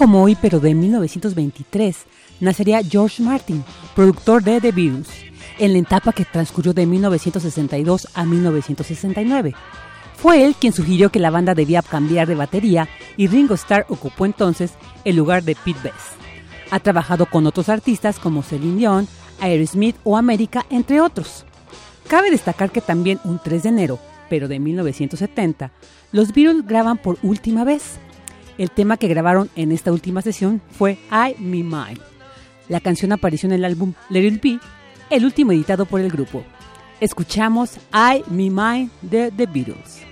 Como hoy, pero de 1923, nacería George Martin, productor de The Beatles, en la etapa que transcurrió de 1962 a 1969. Fue él quien sugirió que la banda debía cambiar de batería y Ringo Starr ocupó entonces el lugar de Pete Best. Ha trabajado con otros artistas como Celine Dion, Aerosmith o América, entre otros. Cabe destacar que también un 3 de enero, pero de 1970, los Beatles graban por última vez el tema que grabaron en esta última sesión fue I Me Mine. La canción apareció en el álbum Let It Be, el último editado por el grupo. Escuchamos I Me Mine de The Beatles.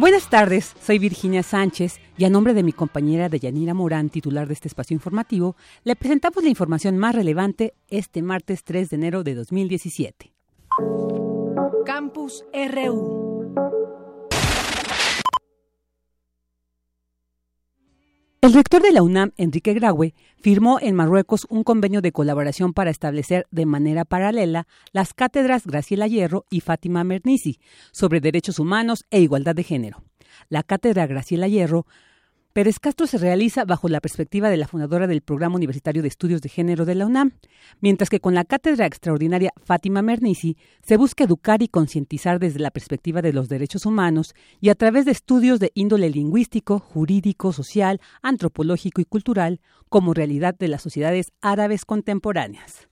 Buenas tardes, soy Virginia Sánchez y a nombre de mi compañera Deyanira Morán, titular de este espacio informativo, le presentamos la información más relevante este martes 3 de enero de 2017. Campus RU. El rector de la UNAM, Enrique Graue, firmó en Marruecos un convenio de colaboración para establecer de manera paralela las cátedras Graciela Hierro y Fátima Mernissi sobre derechos humanos e igualdad de género. La cátedra Graciela Hierro Pérez Castro se realiza bajo la perspectiva de la fundadora del Programa Universitario de Estudios de Género de la UNAM, mientras que con la cátedra extraordinaria Fátima Mernissi se busca educar y concientizar desde la perspectiva de los derechos humanos y a través de estudios de índole lingüístico, jurídico, social, antropológico y cultural como realidad de las sociedades árabes contemporáneas.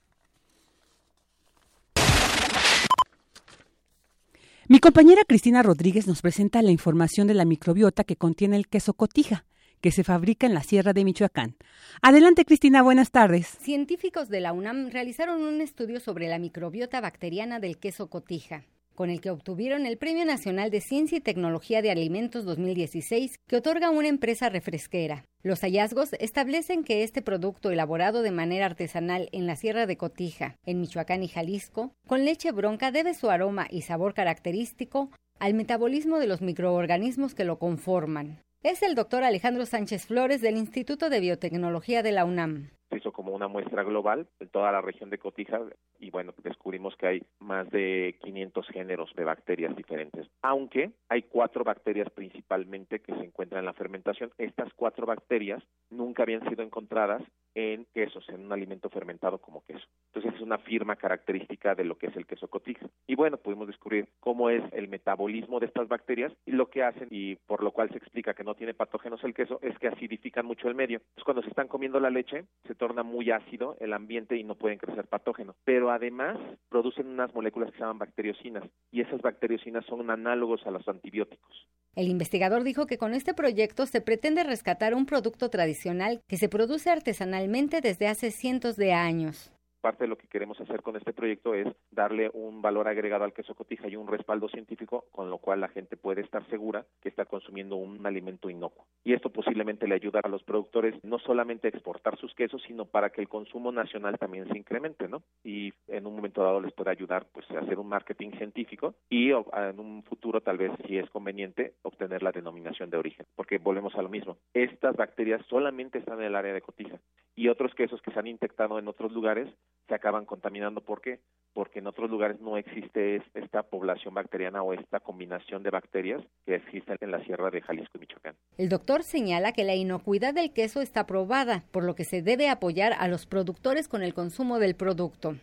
Mi compañera Cristina Rodríguez nos presenta la información de la microbiota que contiene el queso cotija, que se fabrica en la Sierra de Michoacán. Adelante, Cristina, buenas tardes. Científicos de la UNAM realizaron un estudio sobre la microbiota bacteriana del queso cotija con el que obtuvieron el Premio Nacional de Ciencia y Tecnología de Alimentos 2016 que otorga una empresa refresquera. Los hallazgos establecen que este producto elaborado de manera artesanal en la Sierra de Cotija, en Michoacán y Jalisco, con leche bronca debe su aroma y sabor característico al metabolismo de los microorganismos que lo conforman. Es el doctor Alejandro Sánchez Flores del Instituto de Biotecnología de la UNAM se hizo como una muestra global de toda la región de Cotija y bueno, descubrimos que hay más de 500 géneros de bacterias diferentes, aunque hay cuatro bacterias principalmente que se encuentran en la fermentación. Estas cuatro bacterias nunca habían sido encontradas en quesos, en un alimento fermentado como queso. Entonces es una firma característica de lo que es el queso cotija. Bueno, pudimos descubrir cómo es el metabolismo de estas bacterias y lo que hacen, y por lo cual se explica que no tiene patógenos el queso, es que acidifican mucho el medio. Entonces cuando se están comiendo la leche, se torna muy ácido el ambiente y no pueden crecer patógenos. Pero además producen unas moléculas que se llaman bacteriocinas y esas bacteriocinas son análogos a los antibióticos. El investigador dijo que con este proyecto se pretende rescatar un producto tradicional que se produce artesanalmente desde hace cientos de años parte de lo que queremos hacer con este proyecto es darle un valor agregado al queso cotija y un respaldo científico, con lo cual la gente puede estar segura que está consumiendo un alimento inocuo. Y esto posiblemente le ayuda a los productores no solamente a exportar sus quesos, sino para que el consumo nacional también se incremente, ¿no? Y en un momento dado les puede ayudar pues a hacer un marketing científico y en un futuro tal vez si es conveniente obtener la denominación de origen, porque volvemos a lo mismo. Estas bacterias solamente están en el área de cotija y otros quesos que se han infectado en otros lugares se acaban contaminando. ¿Por qué? Porque en otros lugares no existe esta población bacteriana o esta combinación de bacterias que existen en la sierra de Jalisco y Michoacán. El doctor señala que la inocuidad del queso está probada, por lo que se debe apoyar a los productores con el consumo del producto.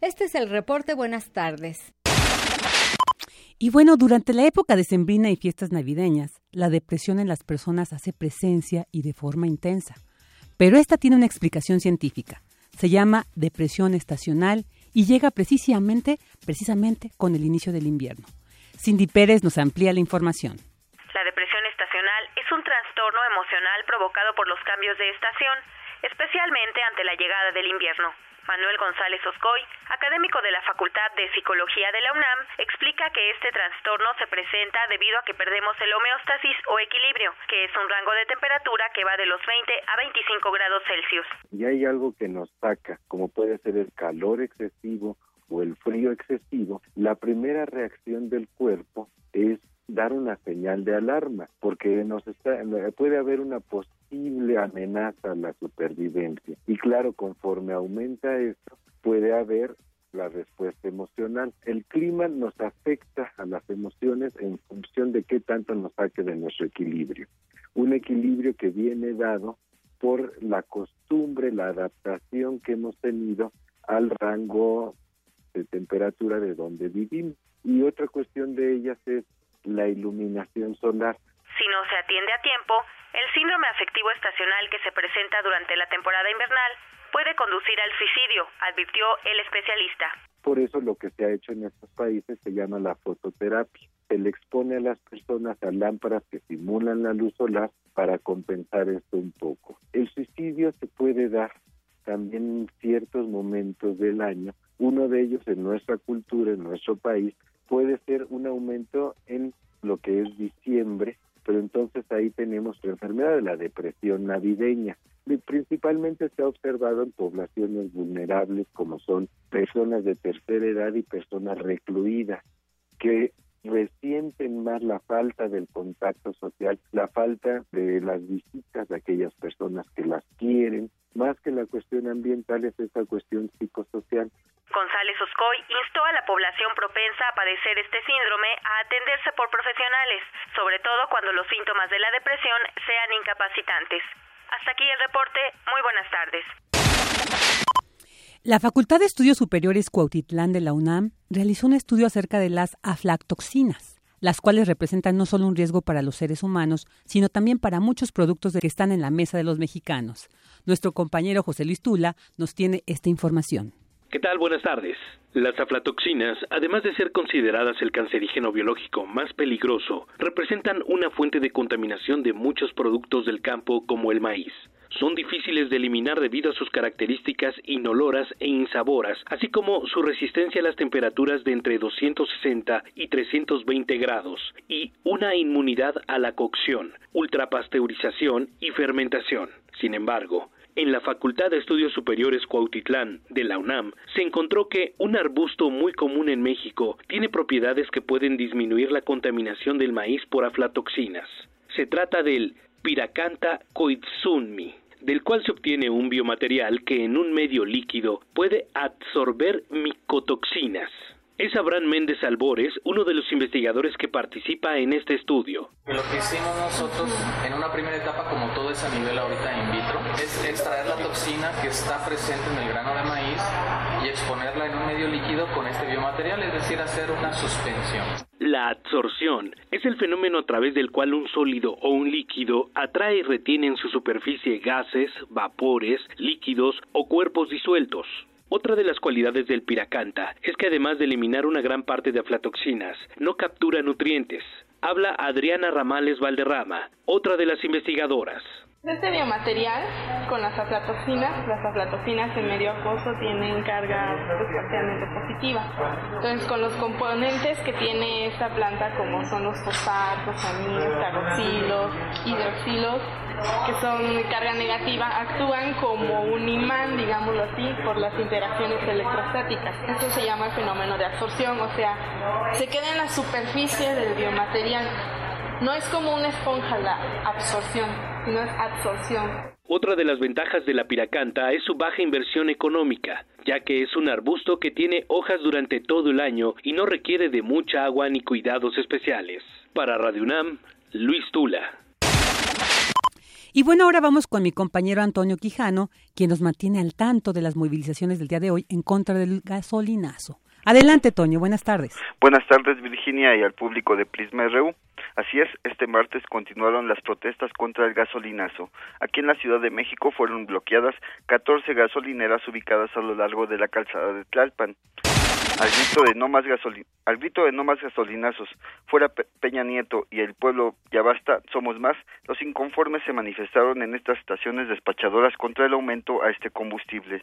Este es el reporte. Buenas tardes. Y bueno, durante la época de Sembrina y fiestas navideñas, la depresión en las personas hace presencia y de forma intensa. Pero esta tiene una explicación científica. Se llama depresión estacional y llega precisamente, precisamente con el inicio del invierno. Cindy Pérez nos amplía la información. La depresión estacional es un trastorno emocional provocado por los cambios de estación, especialmente ante la llegada del invierno. Manuel González Oscoy, académico de la Facultad de Psicología de la UNAM, explica que este trastorno se presenta debido a que perdemos el homeostasis o equilibrio, que es un rango de temperatura que va de los 20 a 25 grados Celsius. Y hay algo que nos saca, como puede ser el calor excesivo o el frío excesivo, la primera reacción del cuerpo es dar una señal de alarma, porque nos puede haber una posible amenaza a la supervivencia. Y claro, conforme aumenta esto, puede haber la respuesta emocional. El clima nos afecta a las emociones en función de qué tanto nos saque de nuestro equilibrio. Un equilibrio que viene dado por la costumbre, la adaptación que hemos tenido al rango de temperatura de donde vivimos. Y otra cuestión de ellas es la iluminación solar. Si no se atiende a tiempo, el síndrome afectivo estacional que se presenta durante la temporada invernal puede conducir al suicidio, advirtió el especialista. Por eso lo que se ha hecho en estos países se llama la fototerapia. Se le expone a las personas a lámparas que simulan la luz solar para compensar esto un poco. El suicidio se puede dar también en ciertos momentos del año. Uno de ellos en nuestra cultura, en nuestro país, puede ser un aumento en lo que es diciembre, pero entonces ahí tenemos la enfermedad de la depresión navideña. Principalmente se ha observado en poblaciones vulnerables como son personas de tercera edad y personas recluidas, que resienten más la falta del contacto social, la falta de las visitas de aquellas personas que las quieren, más que la cuestión ambiental es esa cuestión psicosocial. González Oscoy instó a la población propensa a padecer este síndrome a atenderse por profesionales, sobre todo cuando los síntomas de la depresión sean incapacitantes. Hasta aquí el reporte. Muy buenas tardes. La Facultad de Estudios Superiores Cuautitlán de la UNAM realizó un estudio acerca de las aflatoxinas, las cuales representan no solo un riesgo para los seres humanos, sino también para muchos productos que están en la mesa de los mexicanos. Nuestro compañero José Luis Tula nos tiene esta información. ¿Qué tal? Buenas tardes. Las aflatoxinas, además de ser consideradas el cancerígeno biológico más peligroso, representan una fuente de contaminación de muchos productos del campo como el maíz son difíciles de eliminar debido a sus características inoloras e insaboras, así como su resistencia a las temperaturas de entre 260 y 320 grados, y una inmunidad a la cocción, ultrapasteurización y fermentación. Sin embargo, en la Facultad de Estudios Superiores Cuautitlán de la UNAM se encontró que un arbusto muy común en México tiene propiedades que pueden disminuir la contaminación del maíz por aflatoxinas. Se trata del Piracanta koizumi, del cual se obtiene un biomaterial que en un medio líquido puede absorber micotoxinas. Es Abraham Méndez Albores, uno de los investigadores que participa en este estudio. Lo que hicimos nosotros en una primera etapa, como todo es a nivel ahorita in vitro, es extraer la toxina que está presente en el grano de maíz y exponerla en un medio líquido con este biomaterial, es decir, hacer una suspensión. La absorción es el fenómeno a través del cual un sólido o un líquido atrae y retiene en su superficie gases, vapores, líquidos o cuerpos disueltos. Otra de las cualidades del piracanta es que además de eliminar una gran parte de aflatoxinas, no captura nutrientes. Habla Adriana Ramales Valderrama, otra de las investigadoras. Este biomaterial con las aflatoxinas, las aflatoxinas en medio acuoso tienen carga pues, parcialmente positiva. Entonces con los componentes que tiene esta planta como son los fosfatos, aminos, carboxilos, hidroxilos, que son carga negativa, actúan como un imán, digámoslo así, por las interacciones electrostáticas. Eso se llama el fenómeno de absorción, o sea, se queda en la superficie del biomaterial. No es como una esponja la absorción, no es absorción. Otra de las ventajas de la piracanta es su baja inversión económica, ya que es un arbusto que tiene hojas durante todo el año y no requiere de mucha agua ni cuidados especiales. Para Radio UNAM, Luis Tula. Y bueno, ahora vamos con mi compañero Antonio Quijano, quien nos mantiene al tanto de las movilizaciones del día de hoy en contra del gasolinazo. Adelante, Toño, buenas tardes. Buenas tardes, Virginia, y al público de Prisma RU. Así es, este martes continuaron las protestas contra el gasolinazo. Aquí en la Ciudad de México fueron bloqueadas 14 gasolineras ubicadas a lo largo de la calzada de Tlalpan. Al grito de no más al grito de no más gasolinazos, fuera Peña Nieto y el pueblo ya basta, somos más, los inconformes se manifestaron en estas estaciones despachadoras contra el aumento a este combustible.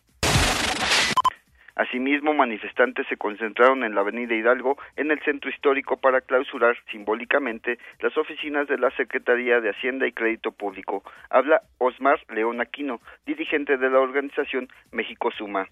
Asimismo, manifestantes se concentraron en la Avenida Hidalgo, en el centro histórico, para clausurar simbólicamente las oficinas de la Secretaría de Hacienda y Crédito Público. Habla Osmar León Aquino, dirigente de la organización México Suma.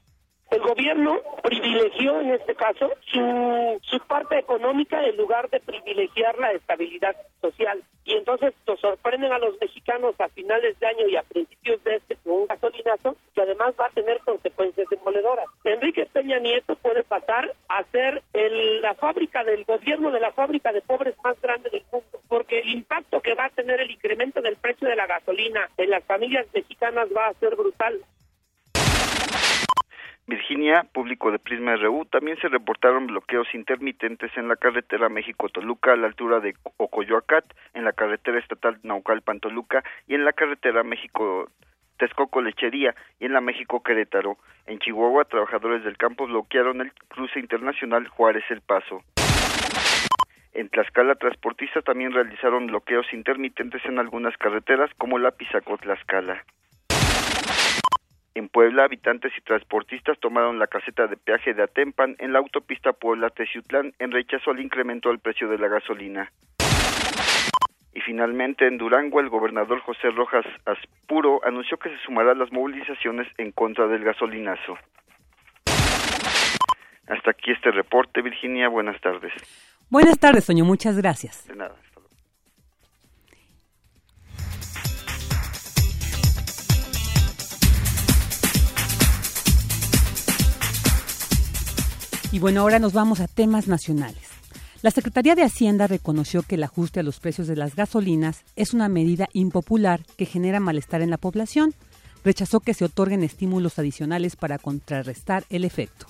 El gobierno privilegió en este caso su, parte económica en lugar de privilegiar la estabilidad social. Y entonces nos sorprenden a los mexicanos a finales de año y a principios de este con un gasolinazo que además va a tener consecuencias demoledoras. Enrique Peña Nieto puede pasar a ser el, la fábrica del gobierno de la fábrica de pobres más grande del mundo, porque el impacto que va a tener el incremento del precio de la gasolina en las familias mexicanas va a ser brutal. Virginia, público de Prisma RU, también se reportaron bloqueos intermitentes en la carretera México-Toluca a la altura de Ocoyoacat, en la carretera estatal Naucalpan-Toluca y en la carretera México Texcoco Lechería y en la México Querétaro. En Chihuahua, trabajadores del campo bloquearon el cruce internacional Juárez El Paso. En Tlaxcala, transportistas también realizaron bloqueos intermitentes en algunas carreteras como la Pizacot-Tlaxcala. En Puebla, habitantes y transportistas tomaron la caseta de peaje de Atempan en la autopista Puebla-Teciutlán en rechazo al incremento del precio de la gasolina. Y finalmente, en Durango, el gobernador José Rojas Aspuro anunció que se sumará a las movilizaciones en contra del gasolinazo. Hasta aquí este reporte, Virginia. Buenas tardes. Buenas tardes, Soño. Muchas gracias. De nada. Y bueno, ahora nos vamos a temas nacionales. La Secretaría de Hacienda reconoció que el ajuste a los precios de las gasolinas es una medida impopular que genera malestar en la población. Rechazó que se otorguen estímulos adicionales para contrarrestar el efecto.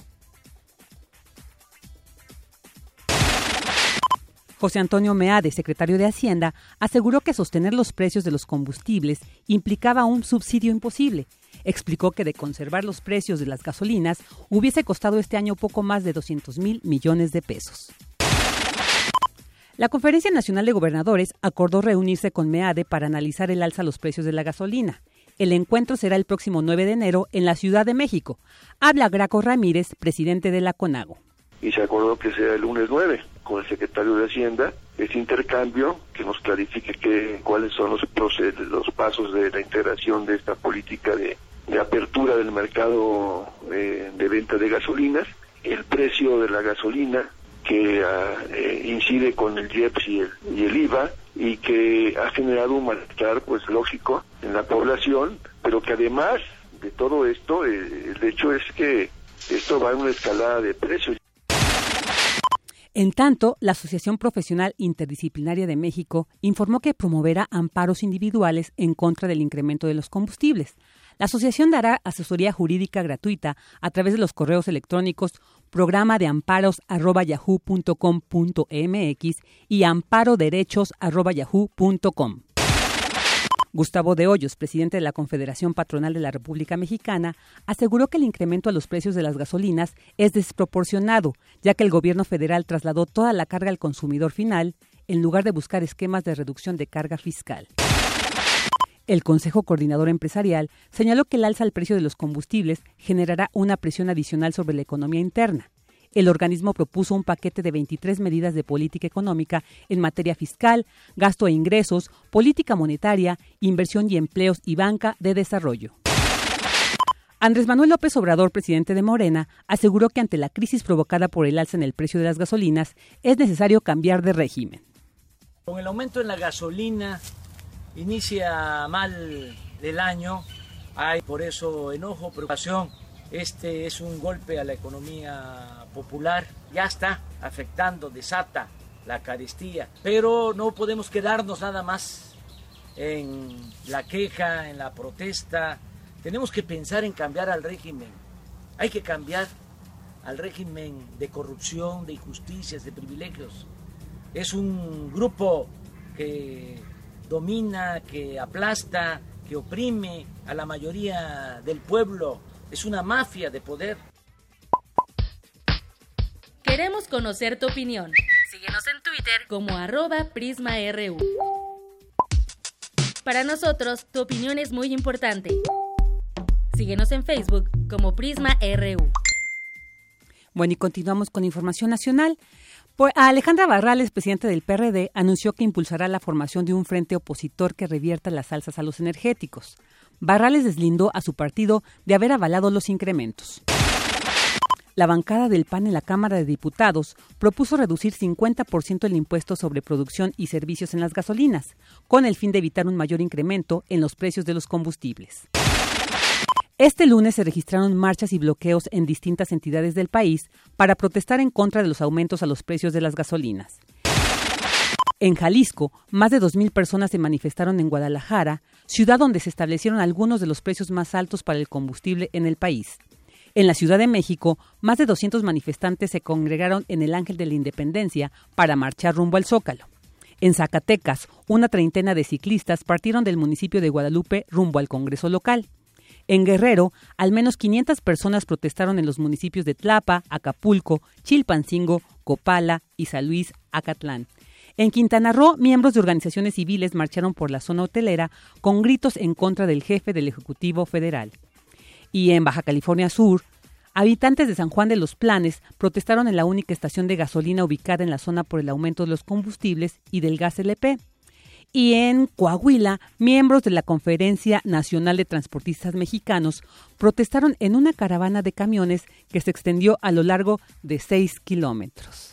José Antonio Meade, secretario de Hacienda, aseguró que sostener los precios de los combustibles implicaba un subsidio imposible explicó que de conservar los precios de las gasolinas hubiese costado este año poco más de 200 mil millones de pesos. La Conferencia Nacional de Gobernadores acordó reunirse con MEADE para analizar el alza a los precios de la gasolina. El encuentro será el próximo 9 de enero en la Ciudad de México. Habla Graco Ramírez, presidente de la CONAGO. Y se acordó que sea el lunes 9 con el secretario de Hacienda ese intercambio que nos clarifique que, cuáles son los, los pasos de la integración de esta política de de apertura del mercado eh, de venta de gasolinas, el precio de la gasolina que eh, incide con el IEPS y el, y el IVA y que ha generado un malestar pues lógico en la población, pero que además de todo esto, eh, el hecho es que esto va en una escalada de precios. En tanto, la Asociación Profesional Interdisciplinaria de México informó que promoverá amparos individuales en contra del incremento de los combustibles. La asociación dará asesoría jurídica gratuita a través de los correos electrónicos programa de amparos y amparoderechos Gustavo de Hoyos, presidente de la Confederación Patronal de la República Mexicana, aseguró que el incremento a los precios de las gasolinas es desproporcionado, ya que el gobierno federal trasladó toda la carga al consumidor final en lugar de buscar esquemas de reducción de carga fiscal. El Consejo Coordinador Empresarial señaló que el alza al precio de los combustibles generará una presión adicional sobre la economía interna. El organismo propuso un paquete de 23 medidas de política económica en materia fiscal, gasto e ingresos, política monetaria, inversión y empleos y banca de desarrollo. Andrés Manuel López Obrador, presidente de Morena, aseguró que ante la crisis provocada por el alza en el precio de las gasolinas es necesario cambiar de régimen. Con el aumento en la gasolina, inicia mal el año, hay por eso enojo, preocupación. Este es un golpe a la economía popular, ya está afectando, desata la carestía, pero no podemos quedarnos nada más en la queja, en la protesta, tenemos que pensar en cambiar al régimen, hay que cambiar al régimen de corrupción, de injusticias, de privilegios. Es un grupo que domina, que aplasta, que oprime a la mayoría del pueblo. Es una mafia de poder. Queremos conocer tu opinión. Síguenos en Twitter como arroba PrismaRU. Para nosotros, tu opinión es muy importante. Síguenos en Facebook como Prisma RU. Bueno, y continuamos con información nacional. Pues, Alejandra Barrales, presidente del PRD, anunció que impulsará la formación de un frente opositor que revierta las alzas a los energéticos. Barrales deslindó a su partido de haber avalado los incrementos. La bancada del PAN en la Cámara de Diputados propuso reducir 50% el impuesto sobre producción y servicios en las gasolinas, con el fin de evitar un mayor incremento en los precios de los combustibles. Este lunes se registraron marchas y bloqueos en distintas entidades del país para protestar en contra de los aumentos a los precios de las gasolinas. En Jalisco, más de 2.000 personas se manifestaron en Guadalajara, ciudad donde se establecieron algunos de los precios más altos para el combustible en el país. En la Ciudad de México, más de 200 manifestantes se congregaron en el Ángel de la Independencia para marchar rumbo al Zócalo. En Zacatecas, una treintena de ciclistas partieron del municipio de Guadalupe rumbo al Congreso local. En Guerrero, al menos 500 personas protestaron en los municipios de Tlapa, Acapulco, Chilpancingo, Copala y San Luis, Acatlán. En Quintana Roo, miembros de organizaciones civiles marcharon por la zona hotelera con gritos en contra del jefe del Ejecutivo Federal. Y en Baja California Sur, habitantes de San Juan de los Planes protestaron en la única estación de gasolina ubicada en la zona por el aumento de los combustibles y del gas LP y en Coahuila, miembros de la Conferencia Nacional de Transportistas Mexicanos protestaron en una caravana de camiones que se extendió a lo largo de seis kilómetros.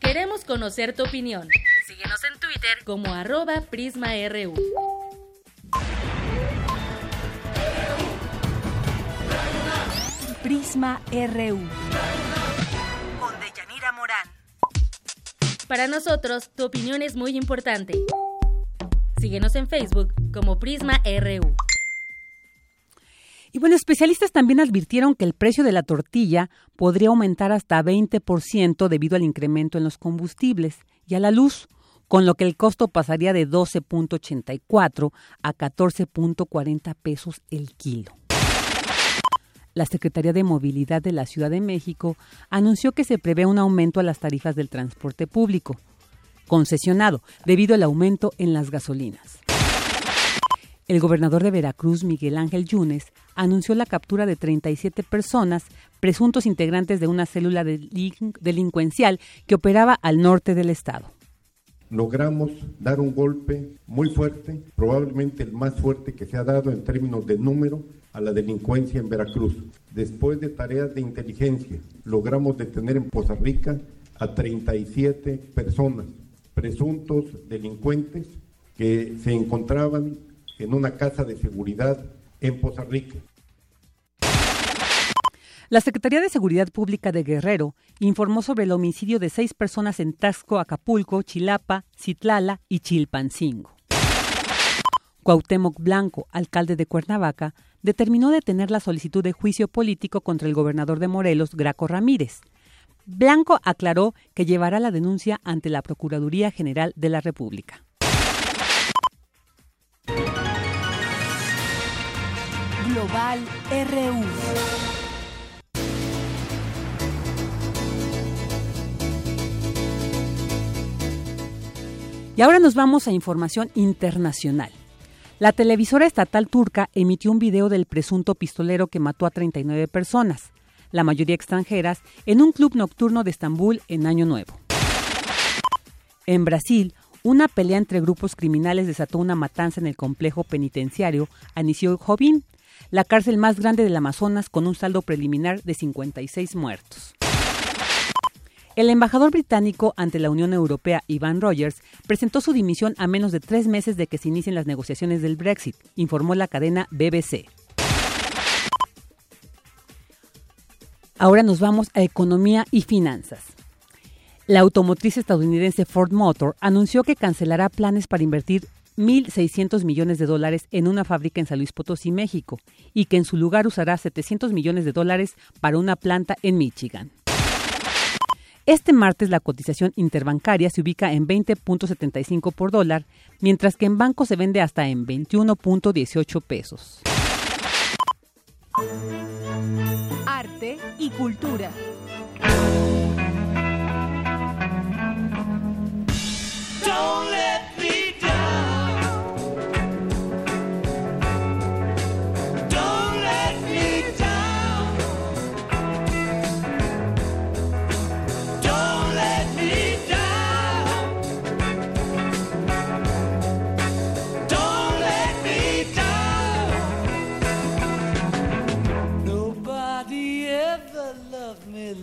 Queremos conocer tu opinión. Síguenos en Twitter como arroba PrismaRU. Prisma RU. Para nosotros, tu opinión es muy importante. Síguenos en Facebook como Prisma RU. Y bueno, especialistas también advirtieron que el precio de la tortilla podría aumentar hasta 20% debido al incremento en los combustibles y a la luz, con lo que el costo pasaría de 12.84 a 14.40 pesos el kilo la Secretaría de Movilidad de la Ciudad de México anunció que se prevé un aumento a las tarifas del transporte público concesionado debido al aumento en las gasolinas. El gobernador de Veracruz, Miguel Ángel Yunes, anunció la captura de 37 personas, presuntos integrantes de una célula delincuencial que operaba al norte del estado. Logramos dar un golpe muy fuerte, probablemente el más fuerte que se ha dado en términos de número a la delincuencia en Veracruz. Después de tareas de inteligencia, logramos detener en Poza Rica a 37 personas, presuntos delincuentes que se encontraban en una casa de seguridad en Poza Rica. La Secretaría de Seguridad Pública de Guerrero informó sobre el homicidio de seis personas en Tasco, Acapulco, Chilapa, Citlala y Chilpancingo. Cuauhtémoc Blanco, alcalde de Cuernavaca, determinó detener la solicitud de juicio político contra el gobernador de Morelos, Graco Ramírez. Blanco aclaró que llevará la denuncia ante la Procuraduría General de la República. Global RU. Y ahora nos vamos a información internacional. La televisora estatal turca emitió un video del presunto pistolero que mató a 39 personas, la mayoría extranjeras, en un club nocturno de Estambul en Año Nuevo. En Brasil, una pelea entre grupos criminales desató una matanza en el complejo penitenciario Anicio Jobim, la cárcel más grande del Amazonas con un saldo preliminar de 56 muertos. El embajador británico ante la Unión Europea, Ivan Rogers, presentó su dimisión a menos de tres meses de que se inicien las negociaciones del Brexit, informó la cadena BBC. Ahora nos vamos a economía y finanzas. La automotriz estadounidense Ford Motor anunció que cancelará planes para invertir 1.600 millones de dólares en una fábrica en San Luis Potosí, México, y que en su lugar usará 700 millones de dólares para una planta en Michigan. Este martes la cotización interbancaria se ubica en 20.75 por dólar, mientras que en banco se vende hasta en 21.18 pesos. Arte y cultura.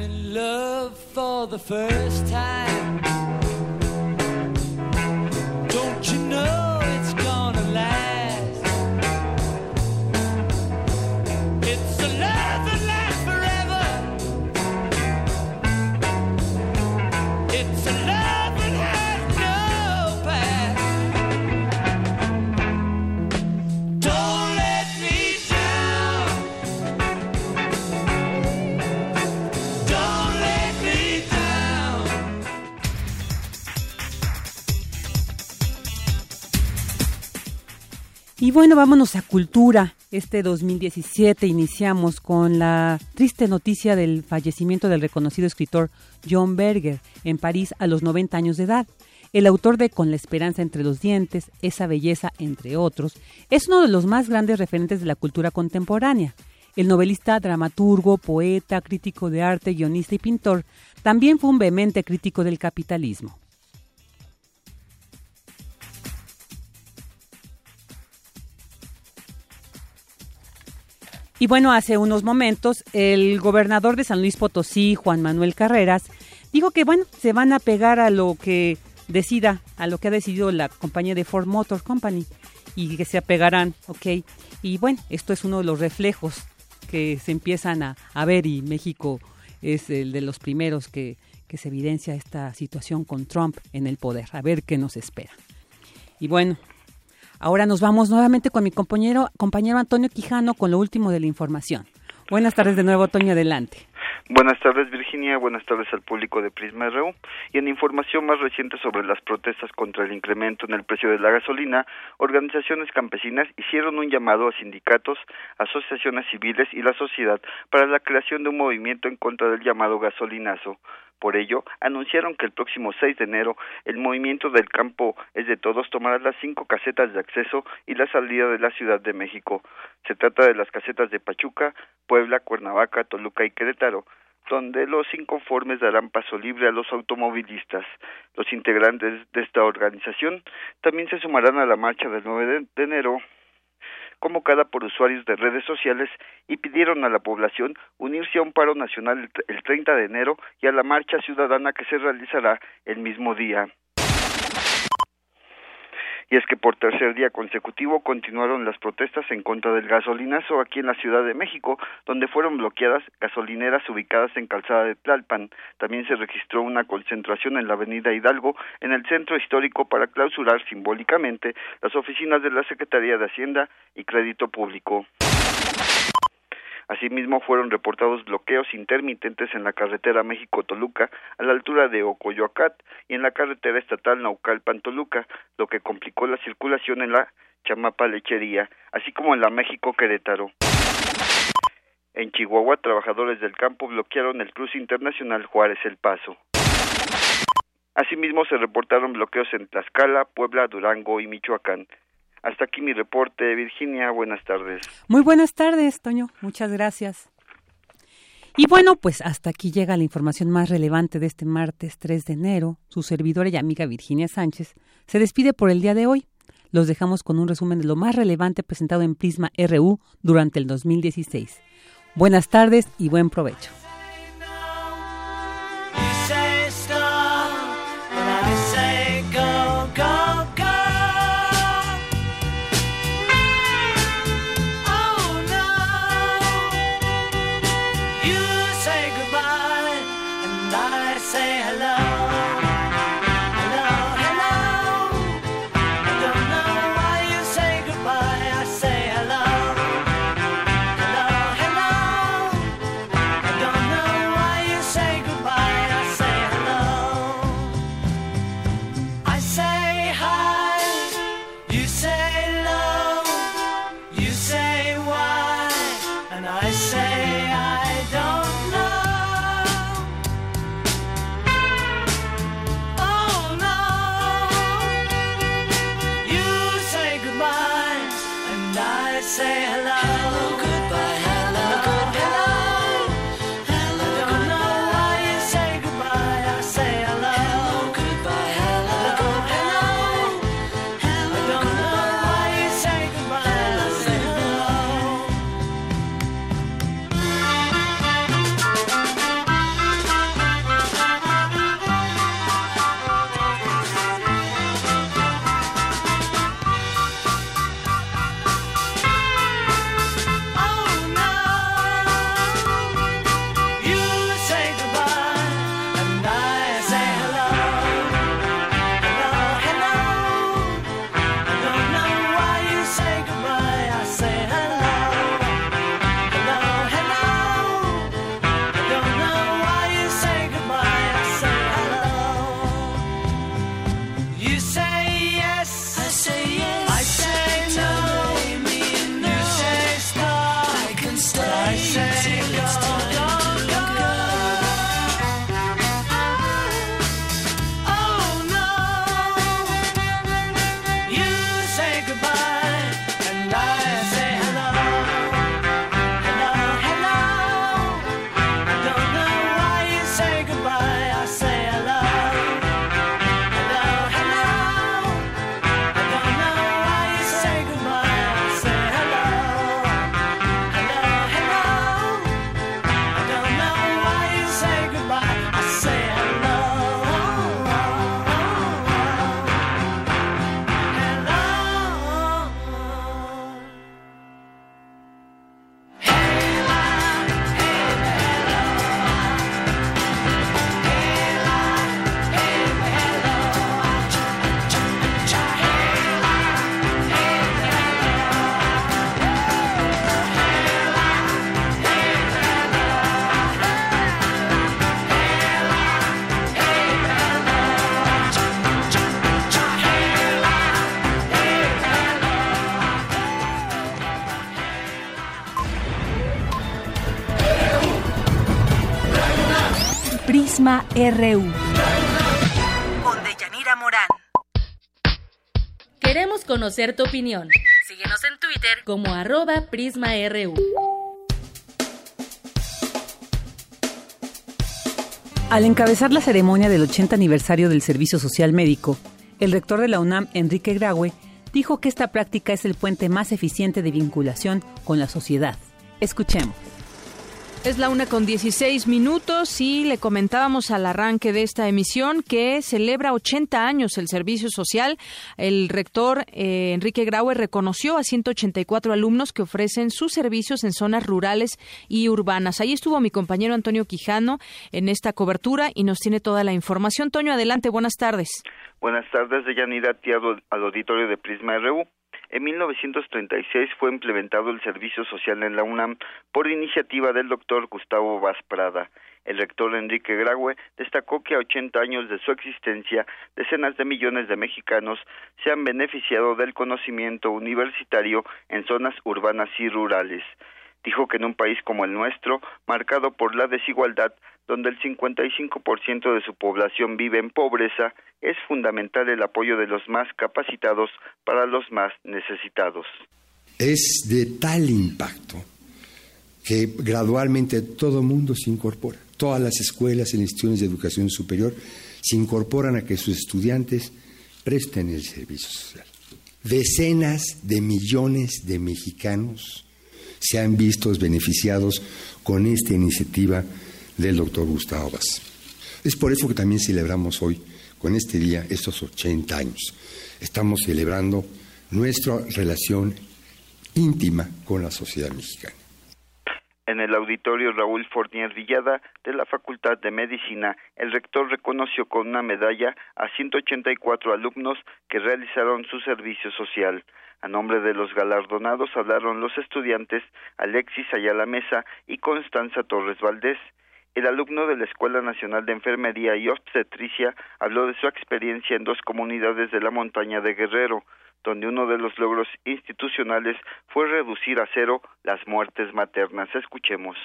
in love for the first time. Bueno, vámonos a cultura. Este 2017 iniciamos con la triste noticia del fallecimiento del reconocido escritor John Berger en París a los 90 años de edad. El autor de Con la esperanza entre los dientes, Esa belleza, entre otros, es uno de los más grandes referentes de la cultura contemporánea. El novelista, dramaturgo, poeta, crítico de arte, guionista y pintor, también fue un vehemente crítico del capitalismo. Y bueno, hace unos momentos el gobernador de San Luis Potosí, Juan Manuel Carreras, dijo que bueno, se van a pegar a lo que decida, a lo que ha decidido la compañía de Ford Motor Company y que se apegarán, ¿ok? Y bueno, esto es uno de los reflejos que se empiezan a, a ver y México es el de los primeros que, que se evidencia esta situación con Trump en el poder. A ver qué nos espera. Y bueno, ahora nos vamos nuevamente con mi compañero, compañero Antonio Quijano con lo último de la información. Buenas tardes de nuevo, Antonio, adelante. Buenas tardes Virginia, buenas tardes al público de Prisma RU. Y en información más reciente sobre las protestas contra el incremento en el precio de la gasolina, organizaciones campesinas hicieron un llamado a sindicatos, asociaciones civiles y la sociedad para la creación de un movimiento en contra del llamado gasolinazo. Por ello, anunciaron que el próximo 6 de enero el movimiento del campo es de todos tomará las cinco casetas de acceso y la salida de la Ciudad de México. Se trata de las casetas de Pachuca, Puebla, Cuernavaca, Toluca y Querétaro donde los inconformes darán paso libre a los automovilistas. Los integrantes de esta organización también se sumarán a la marcha del 9 de, de enero convocada por usuarios de redes sociales y pidieron a la población unirse a un paro nacional el, el 30 de enero y a la marcha ciudadana que se realizará el mismo día. Y es que por tercer día consecutivo continuaron las protestas en contra del gasolinazo aquí en la Ciudad de México, donde fueron bloqueadas gasolineras ubicadas en Calzada de Tlalpan. También se registró una concentración en la Avenida Hidalgo, en el centro histórico, para clausurar simbólicamente las oficinas de la Secretaría de Hacienda y Crédito Público. Asimismo, fueron reportados bloqueos intermitentes en la carretera México-Toluca a la altura de Ocoyoacat y en la carretera estatal Naucalpan-Toluca, lo que complicó la circulación en la Chamapa Lechería, así como en la México-Querétaro. En Chihuahua, trabajadores del campo bloquearon el cruce internacional Juárez El Paso. Asimismo, se reportaron bloqueos en Tlaxcala, Puebla, Durango y Michoacán. Hasta aquí mi reporte, Virginia. Buenas tardes. Muy buenas tardes, Toño. Muchas gracias. Y bueno, pues hasta aquí llega la información más relevante de este martes 3 de enero. Su servidora y amiga Virginia Sánchez se despide por el día de hoy. Los dejamos con un resumen de lo más relevante presentado en Prisma RU durante el 2016. Buenas tardes y buen provecho. RU. Con Deyanira Morán. Queremos conocer tu opinión. Síguenos en Twitter como arroba PrismaRU. Al encabezar la ceremonia del 80 aniversario del Servicio Social Médico, el rector de la UNAM, Enrique Graue, dijo que esta práctica es el puente más eficiente de vinculación con la sociedad. Escuchemos. Es la una con 16 minutos y le comentábamos al arranque de esta emisión que celebra 80 años el servicio social. El rector eh, Enrique Graue reconoció a 184 alumnos que ofrecen sus servicios en zonas rurales y urbanas. Ahí estuvo mi compañero Antonio Quijano en esta cobertura y nos tiene toda la información. Toño, adelante, buenas tardes. Buenas tardes, Deyanira, al auditorio de Prisma RU. En 1936 fue implementado el servicio social en la UNAM por iniciativa del doctor Gustavo Vaz Prada. El rector Enrique Graue destacó que a 80 años de su existencia, decenas de millones de mexicanos se han beneficiado del conocimiento universitario en zonas urbanas y rurales. Dijo que en un país como el nuestro, marcado por la desigualdad, donde el 55% de su población vive en pobreza, es fundamental el apoyo de los más capacitados para los más necesitados. Es de tal impacto que gradualmente todo mundo se incorpora. Todas las escuelas y instituciones de educación superior se incorporan a que sus estudiantes presten el servicio social. Decenas de millones de mexicanos se han visto beneficiados con esta iniciativa del doctor Gustavo Vaz. Es por eso que también celebramos hoy, con este día, estos 80 años. Estamos celebrando nuestra relación íntima con la sociedad mexicana. En el auditorio Raúl Fournier Villada de la Facultad de Medicina, el rector reconoció con una medalla a 184 alumnos que realizaron su servicio social. A nombre de los galardonados hablaron los estudiantes Alexis Ayala Mesa y Constanza Torres Valdés. El alumno de la Escuela Nacional de Enfermería y Obstetricia habló de su experiencia en dos comunidades de la montaña de Guerrero, donde uno de los logros institucionales fue reducir a cero las muertes maternas. Escuchemos.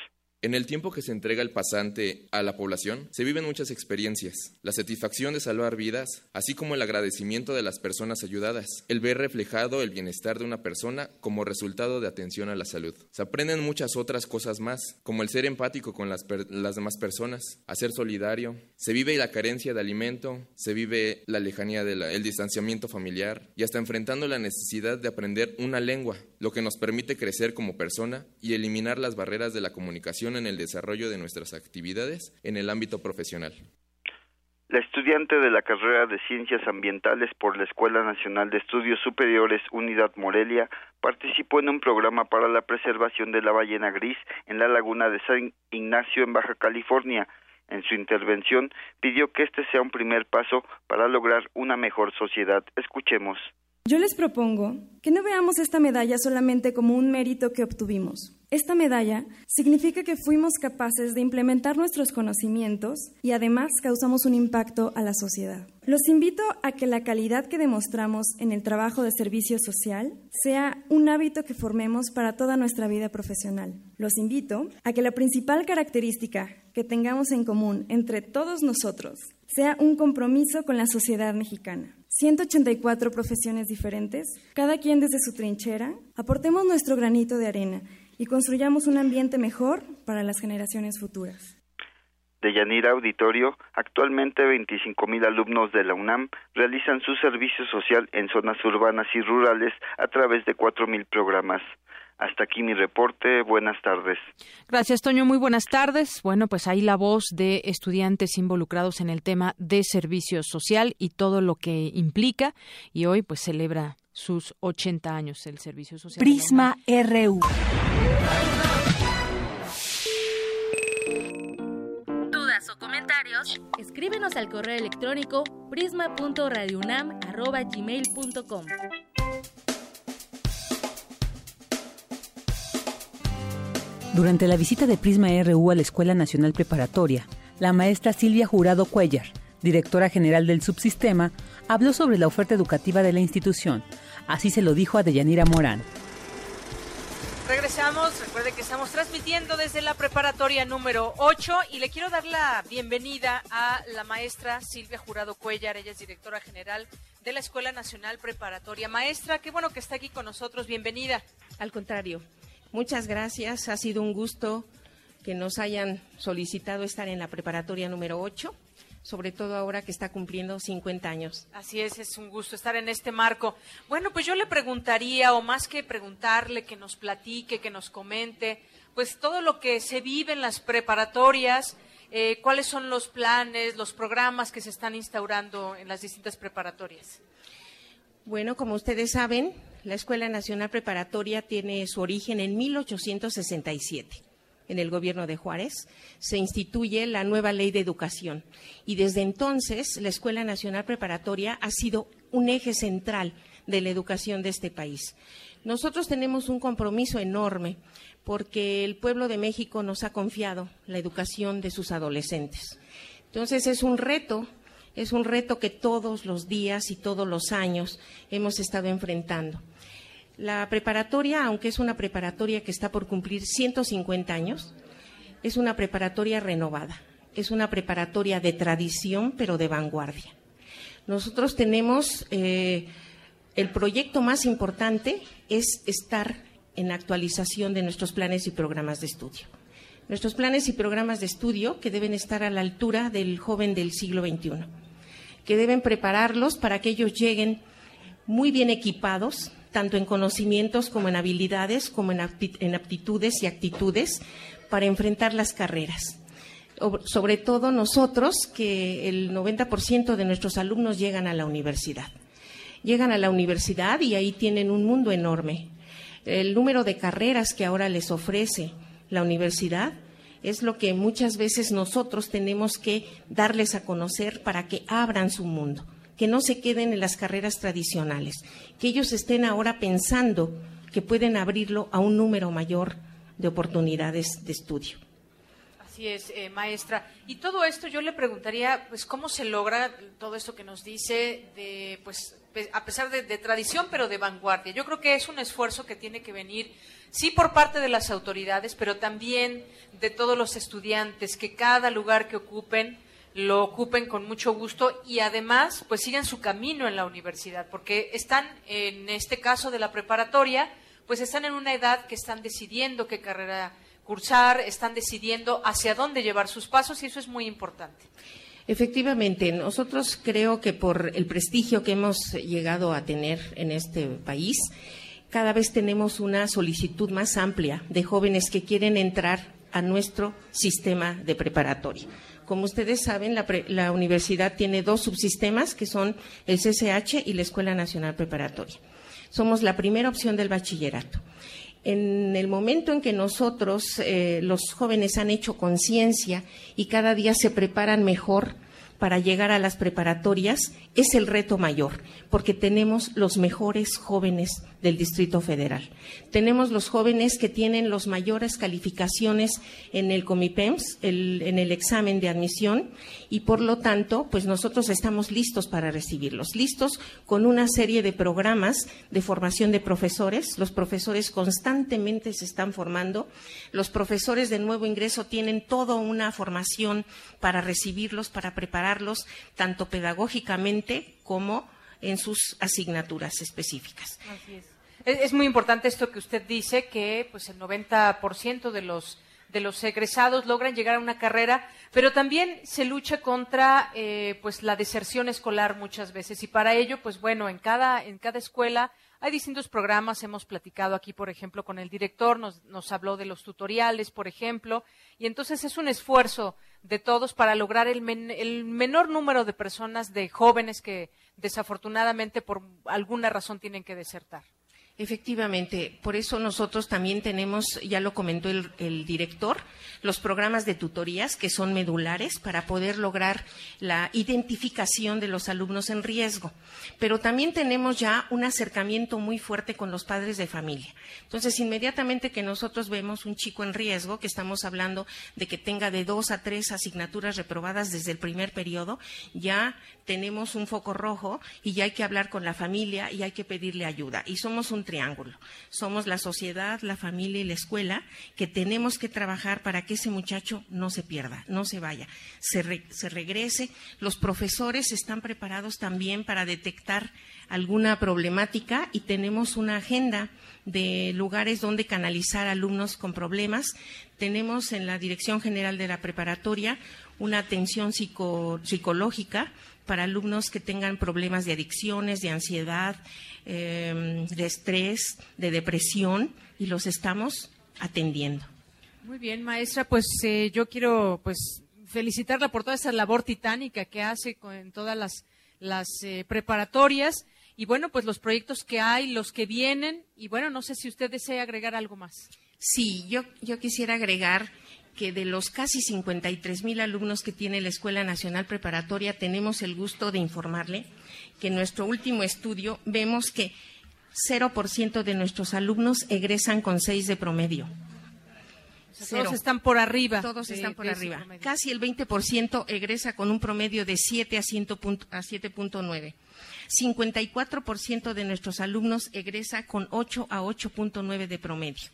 En el tiempo que se entrega el pasante a la población, se viven muchas experiencias. La satisfacción de salvar vidas, así como el agradecimiento de las personas ayudadas, el ver reflejado el bienestar de una persona como resultado de atención a la salud. Se aprenden muchas otras cosas más, como el ser empático con las, demás personas, a ser solidario. Se vive la carencia de alimento, se vive la lejanía del distanciamiento familiar y hasta enfrentando la necesidad de aprender una lengua, lo que nos permite crecer como persona y eliminar las barreras de la comunicación en el desarrollo de nuestras actividades en el ámbito profesional. La estudiante de la carrera de Ciencias Ambientales por la Escuela Nacional de Estudios Superiores Unidad Morelia participó en un programa para la preservación de la ballena gris en la laguna de San Ignacio en Baja California. En su intervención pidió que este sea un primer paso para lograr una mejor sociedad. Escuchemos. Yo les propongo que no veamos esta medalla solamente como un mérito que obtuvimos. Esta medalla significa que fuimos capaces de implementar nuestros conocimientos y además causamos un impacto a la sociedad. Los invito a que la calidad que demostramos en el trabajo de servicio social sea un hábito que formemos para toda nuestra vida profesional. Los invito a que la principal característica que tengamos en común entre todos nosotros sea un compromiso con la sociedad mexicana. 184 profesiones diferentes, cada quien desde su trinchera, aportemos nuestro granito de arena y construyamos un ambiente mejor para las generaciones futuras. De Yanira Auditorio, actualmente 25 mil alumnos de la UNAM realizan su servicio social en zonas urbanas y rurales a través de 4 mil programas. Hasta aquí mi reporte. Buenas tardes. Gracias, Toño. Muy buenas tardes. Bueno, pues ahí la voz de estudiantes involucrados en el tema de servicio social y todo lo que implica. Y hoy, pues, celebra sus 80 años el servicio social. Prisma RU. ¿Dudas o comentarios? Escríbenos al correo electrónico prisma.radiounam@gmail.com. Durante la visita de Prisma RU a la Escuela Nacional Preparatoria, la maestra Silvia Jurado Cuellar, directora general del subsistema, habló sobre la oferta educativa de la institución. Así se lo dijo a Deyanira Morán. Regresamos, recuerde que estamos transmitiendo desde la preparatoria número 8 y le quiero dar la bienvenida a la maestra Silvia Jurado Cuellar, ella es directora general de la Escuela Nacional Preparatoria. Maestra, qué bueno que está aquí con nosotros, bienvenida. Al contrario, Muchas gracias. Ha sido un gusto que nos hayan solicitado estar en la preparatoria número 8, sobre todo ahora que está cumpliendo 50 años. Así es, es un gusto estar en este marco. Bueno, pues yo le preguntaría, o más que preguntarle, que nos platique, que nos comente, pues todo lo que se vive en las preparatorias, eh, cuáles son los planes, los programas que se están instaurando en las distintas preparatorias. Bueno, como ustedes saben, la Escuela Nacional Preparatoria tiene su origen en 1867. En el gobierno de Juárez se instituye la nueva ley de educación y desde entonces la Escuela Nacional Preparatoria ha sido un eje central de la educación de este país. Nosotros tenemos un compromiso enorme porque el pueblo de México nos ha confiado la educación de sus adolescentes. Entonces es un reto es un reto que todos los días y todos los años hemos estado enfrentando. La preparatoria, aunque es una preparatoria que está por cumplir 150 años, es una preparatoria renovada. es una preparatoria de tradición, pero de vanguardia. Nosotros tenemos eh, el proyecto más importante es estar en actualización de nuestros planes y programas de estudio. Nuestros planes y programas de estudio que deben estar a la altura del joven del siglo XXI, que deben prepararlos para que ellos lleguen muy bien equipados, tanto en conocimientos como en habilidades, como en aptitudes y actitudes, para enfrentar las carreras. Sobre todo nosotros, que el 90% de nuestros alumnos llegan a la universidad. Llegan a la universidad y ahí tienen un mundo enorme. El número de carreras que ahora les ofrece la universidad es lo que muchas veces nosotros tenemos que darles a conocer para que abran su mundo, que no se queden en las carreras tradicionales, que ellos estén ahora pensando que pueden abrirlo a un número mayor de oportunidades de estudio. Así es, eh, maestra. Y todo esto yo le preguntaría, pues, ¿cómo se logra todo esto que nos dice de, pues, a pesar de, de, tradición, pero de vanguardia? Yo creo que es un esfuerzo que tiene que venir, sí, por parte de las autoridades, pero también de todos los estudiantes, que cada lugar que ocupen lo ocupen con mucho gusto y además, pues, sigan su camino en la universidad, porque están, en este caso de la preparatoria, pues están en una edad que están decidiendo qué carrera cursar, están decidiendo hacia dónde llevar sus pasos y eso es muy importante. Efectivamente, nosotros creo que por el prestigio que hemos llegado a tener en este país, cada vez tenemos una solicitud más amplia de jóvenes que quieren entrar a nuestro sistema de preparatoria. Como ustedes saben, la, la universidad tiene dos subsistemas que son el CCH y la Escuela Nacional Preparatoria somos la primera opción del bachillerato. En el momento en que nosotros, eh, los jóvenes, han hecho conciencia y cada día se preparan mejor para llegar a las preparatorias, es el reto mayor, porque tenemos los mejores jóvenes del Distrito Federal. Tenemos los jóvenes que tienen las mayores calificaciones en el Comipems, en el examen de admisión, y por lo tanto, pues nosotros estamos listos para recibirlos, listos con una serie de programas de formación de profesores. Los profesores constantemente se están formando. Los profesores de nuevo ingreso tienen toda una formación para recibirlos, para prepararlos, tanto pedagógicamente como en sus asignaturas específicas. Así es. Es muy importante esto que usted dice, que pues el 90% de los de los egresados logran llegar a una carrera, pero también se lucha contra eh, pues la deserción escolar muchas veces y para ello pues bueno en cada en cada escuela hay distintos programas, hemos platicado aquí, por ejemplo, con el director, nos, nos, habló de los tutoriales, por ejemplo, y entonces es un esfuerzo de todos para lograr el, el menor número de personas, de jóvenes que desafortunadamente por alguna razón tienen que desertar. Efectivamente, por eso nosotros también tenemos, ya lo comentó el, director, los programas de tutorías que son medulares para poder lograr la identificación de los alumnos en riesgo. Pero también tenemos ya un acercamiento muy fuerte con los padres de familia. Entonces, inmediatamente que nosotros vemos un chico en riesgo, que estamos hablando de que tenga de dos a tres asignaturas reprobadas desde el primer periodo, ya tenemos un foco rojo y ya hay que hablar con la familia y hay que pedirle ayuda. Y somos un triángulo. Somos la sociedad, la familia y la escuela que tenemos que trabajar para que ese muchacho no se pierda, no se vaya, se, se regrese. Los profesores están preparados también para detectar alguna problemática y tenemos una agenda de lugares donde canalizar alumnos con problemas. Tenemos en la Dirección General de la Preparatoria una atención psicológica para alumnos que tengan problemas de adicciones, de ansiedad, em, de estrés, de depresión y los estamos atendiendo. Muy bien, maestra, pues eh, yo quiero pues felicitarla por toda esa labor titánica que hace en todas las, las eh, preparatorias y bueno, pues los proyectos que hay, los que vienen y bueno, no sé si usted desea agregar algo más. Sí, yo, yo quisiera agregar que de los casi 53 mil alumnos que tiene la Escuela Nacional Preparatoria, tenemos el gusto de informarle que en nuestro último estudio vemos que 0% de nuestros alumnos egresan con 6 de promedio. Todos están por arriba. Todos están por arriba. Casi el 20% egresa con un promedio de 7 a 7.9. 54% de nuestros alumnos egresa con 8 a 8.9 de promedio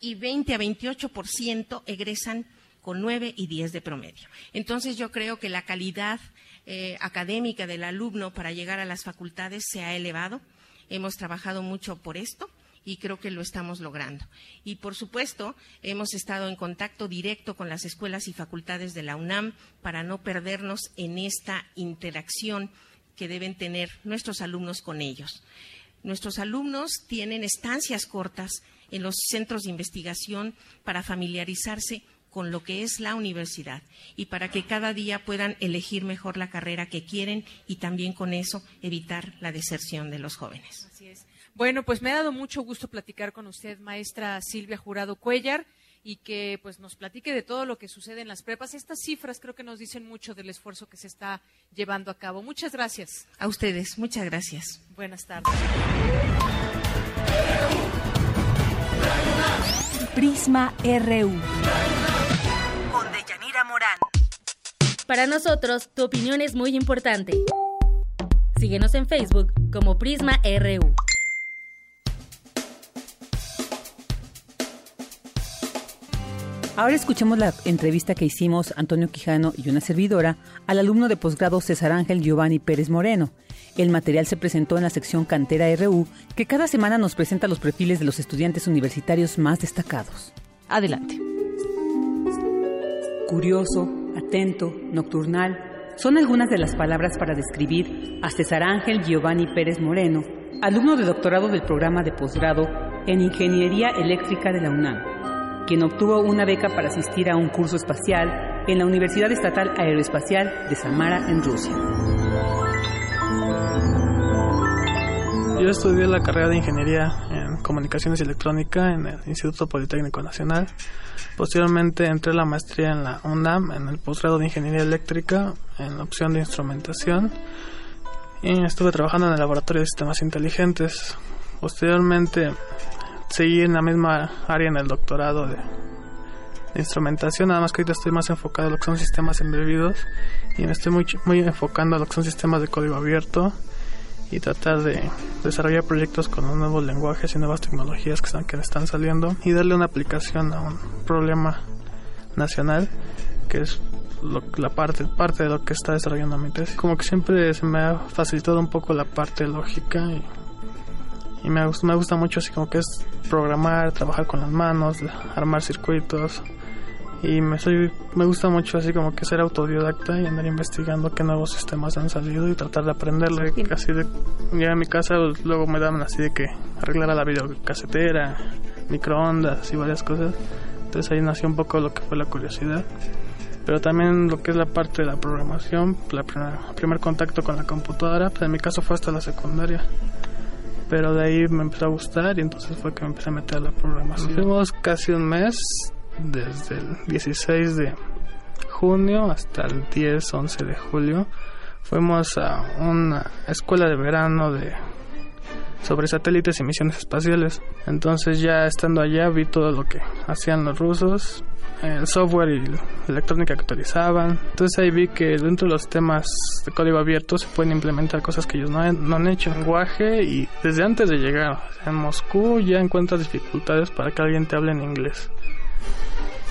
y 20 a 28% egresan con 9 y 10 de promedio. Entonces yo creo que la calidad eh, académica del alumno para llegar a las facultades se ha elevado. Hemos trabajado mucho por esto y creo que lo estamos logrando. Y por supuesto, hemos estado en contacto directo con las escuelas y facultades de la UNAM para no perdernos en esta interacción que deben tener nuestros alumnos con ellos. Nuestros alumnos tienen estancias cortas en los centros de investigación para familiarizarse con lo que es la universidad y para que cada día puedan elegir mejor la carrera que quieren y también con eso evitar la deserción de los jóvenes. Así es. Bueno, pues me ha dado mucho gusto platicar con usted, maestra Silvia Jurado Cuellar, y que pues nos platique de todo lo que sucede en las prepas. Estas cifras creo que nos dicen mucho del esfuerzo que se está llevando a cabo. Muchas gracias. A ustedes, muchas gracias. Buenas tardes. Prisma RU. Con Deyanira Morán. Para nosotros, tu opinión es muy importante. Síguenos en Facebook como Prisma RU. Ahora escuchemos la entrevista que hicimos Antonio Quijano y una servidora al alumno de posgrado César Ángel Giovanni Pérez Moreno. El material se presentó en la sección Cantera RU, que cada semana nos presenta los perfiles de los estudiantes universitarios más destacados. Adelante. Curioso, atento, nocturnal, son algunas de las palabras para describir a César Ángel Giovanni Pérez Moreno, alumno de doctorado del programa de posgrado en Ingeniería Eléctrica de la UNAM quien obtuvo una beca para asistir a un curso espacial en la Universidad Estatal Aeroespacial de Samara, en Rusia. Yo estudié la carrera de Ingeniería en Comunicaciones Electrónica en el Instituto Politécnico Nacional. Posteriormente entré a la maestría en la UNAM en el posgrado de Ingeniería Eléctrica en la opción de instrumentación y estuve trabajando en el Laboratorio de Sistemas Inteligentes. Posteriormente seguí en la misma área en el doctorado de, instrumentación, nada más que ahorita estoy más enfocado a lo que son sistemas embebidos y me estoy muy, muy enfocando a lo que son sistemas de código abierto y tratar de desarrollar proyectos con nuevos lenguajes y nuevas tecnologías que están, que están saliendo y darle una aplicación a un problema nacional que es la parte, parte de lo que está desarrollando mi tesis. Como que siempre se me ha facilitado un poco la parte lógica y y me me gusta mucho así como que es programar, trabajar con las manos, armar circuitos y me soy me gusta mucho así como que ser autodidacta y andar investigando qué nuevos sistemas han salido y tratar de aprenderle casi de ya en mi casa pues, luego me daban así de que arreglar a la videocasetera microondas y varias cosas. Entonces ahí nació un poco lo que fue la curiosidad. Pero también lo que es la parte de la programación el primer contacto con la computadora pues en mi caso fue hasta la secundaria. Pero de ahí me empezó a gustar y entonces fue que me empecé a meter a la programación. Fuimos casi un mes, desde el 16 de junio hasta el 10, 11 de julio. Fuimos a una escuela de verano de sobre satélites y misiones espaciales. Entonces ya estando allá vi todo lo que hacían los rusos, el software y la electrónica que utilizaban. Entonces ahí vi que dentro de los temas de código abierto se pueden implementar cosas que ellos no han, no han hecho. Lenguaje y desde antes de llegar en Moscú ya encuentras dificultades para que alguien te hable en inglés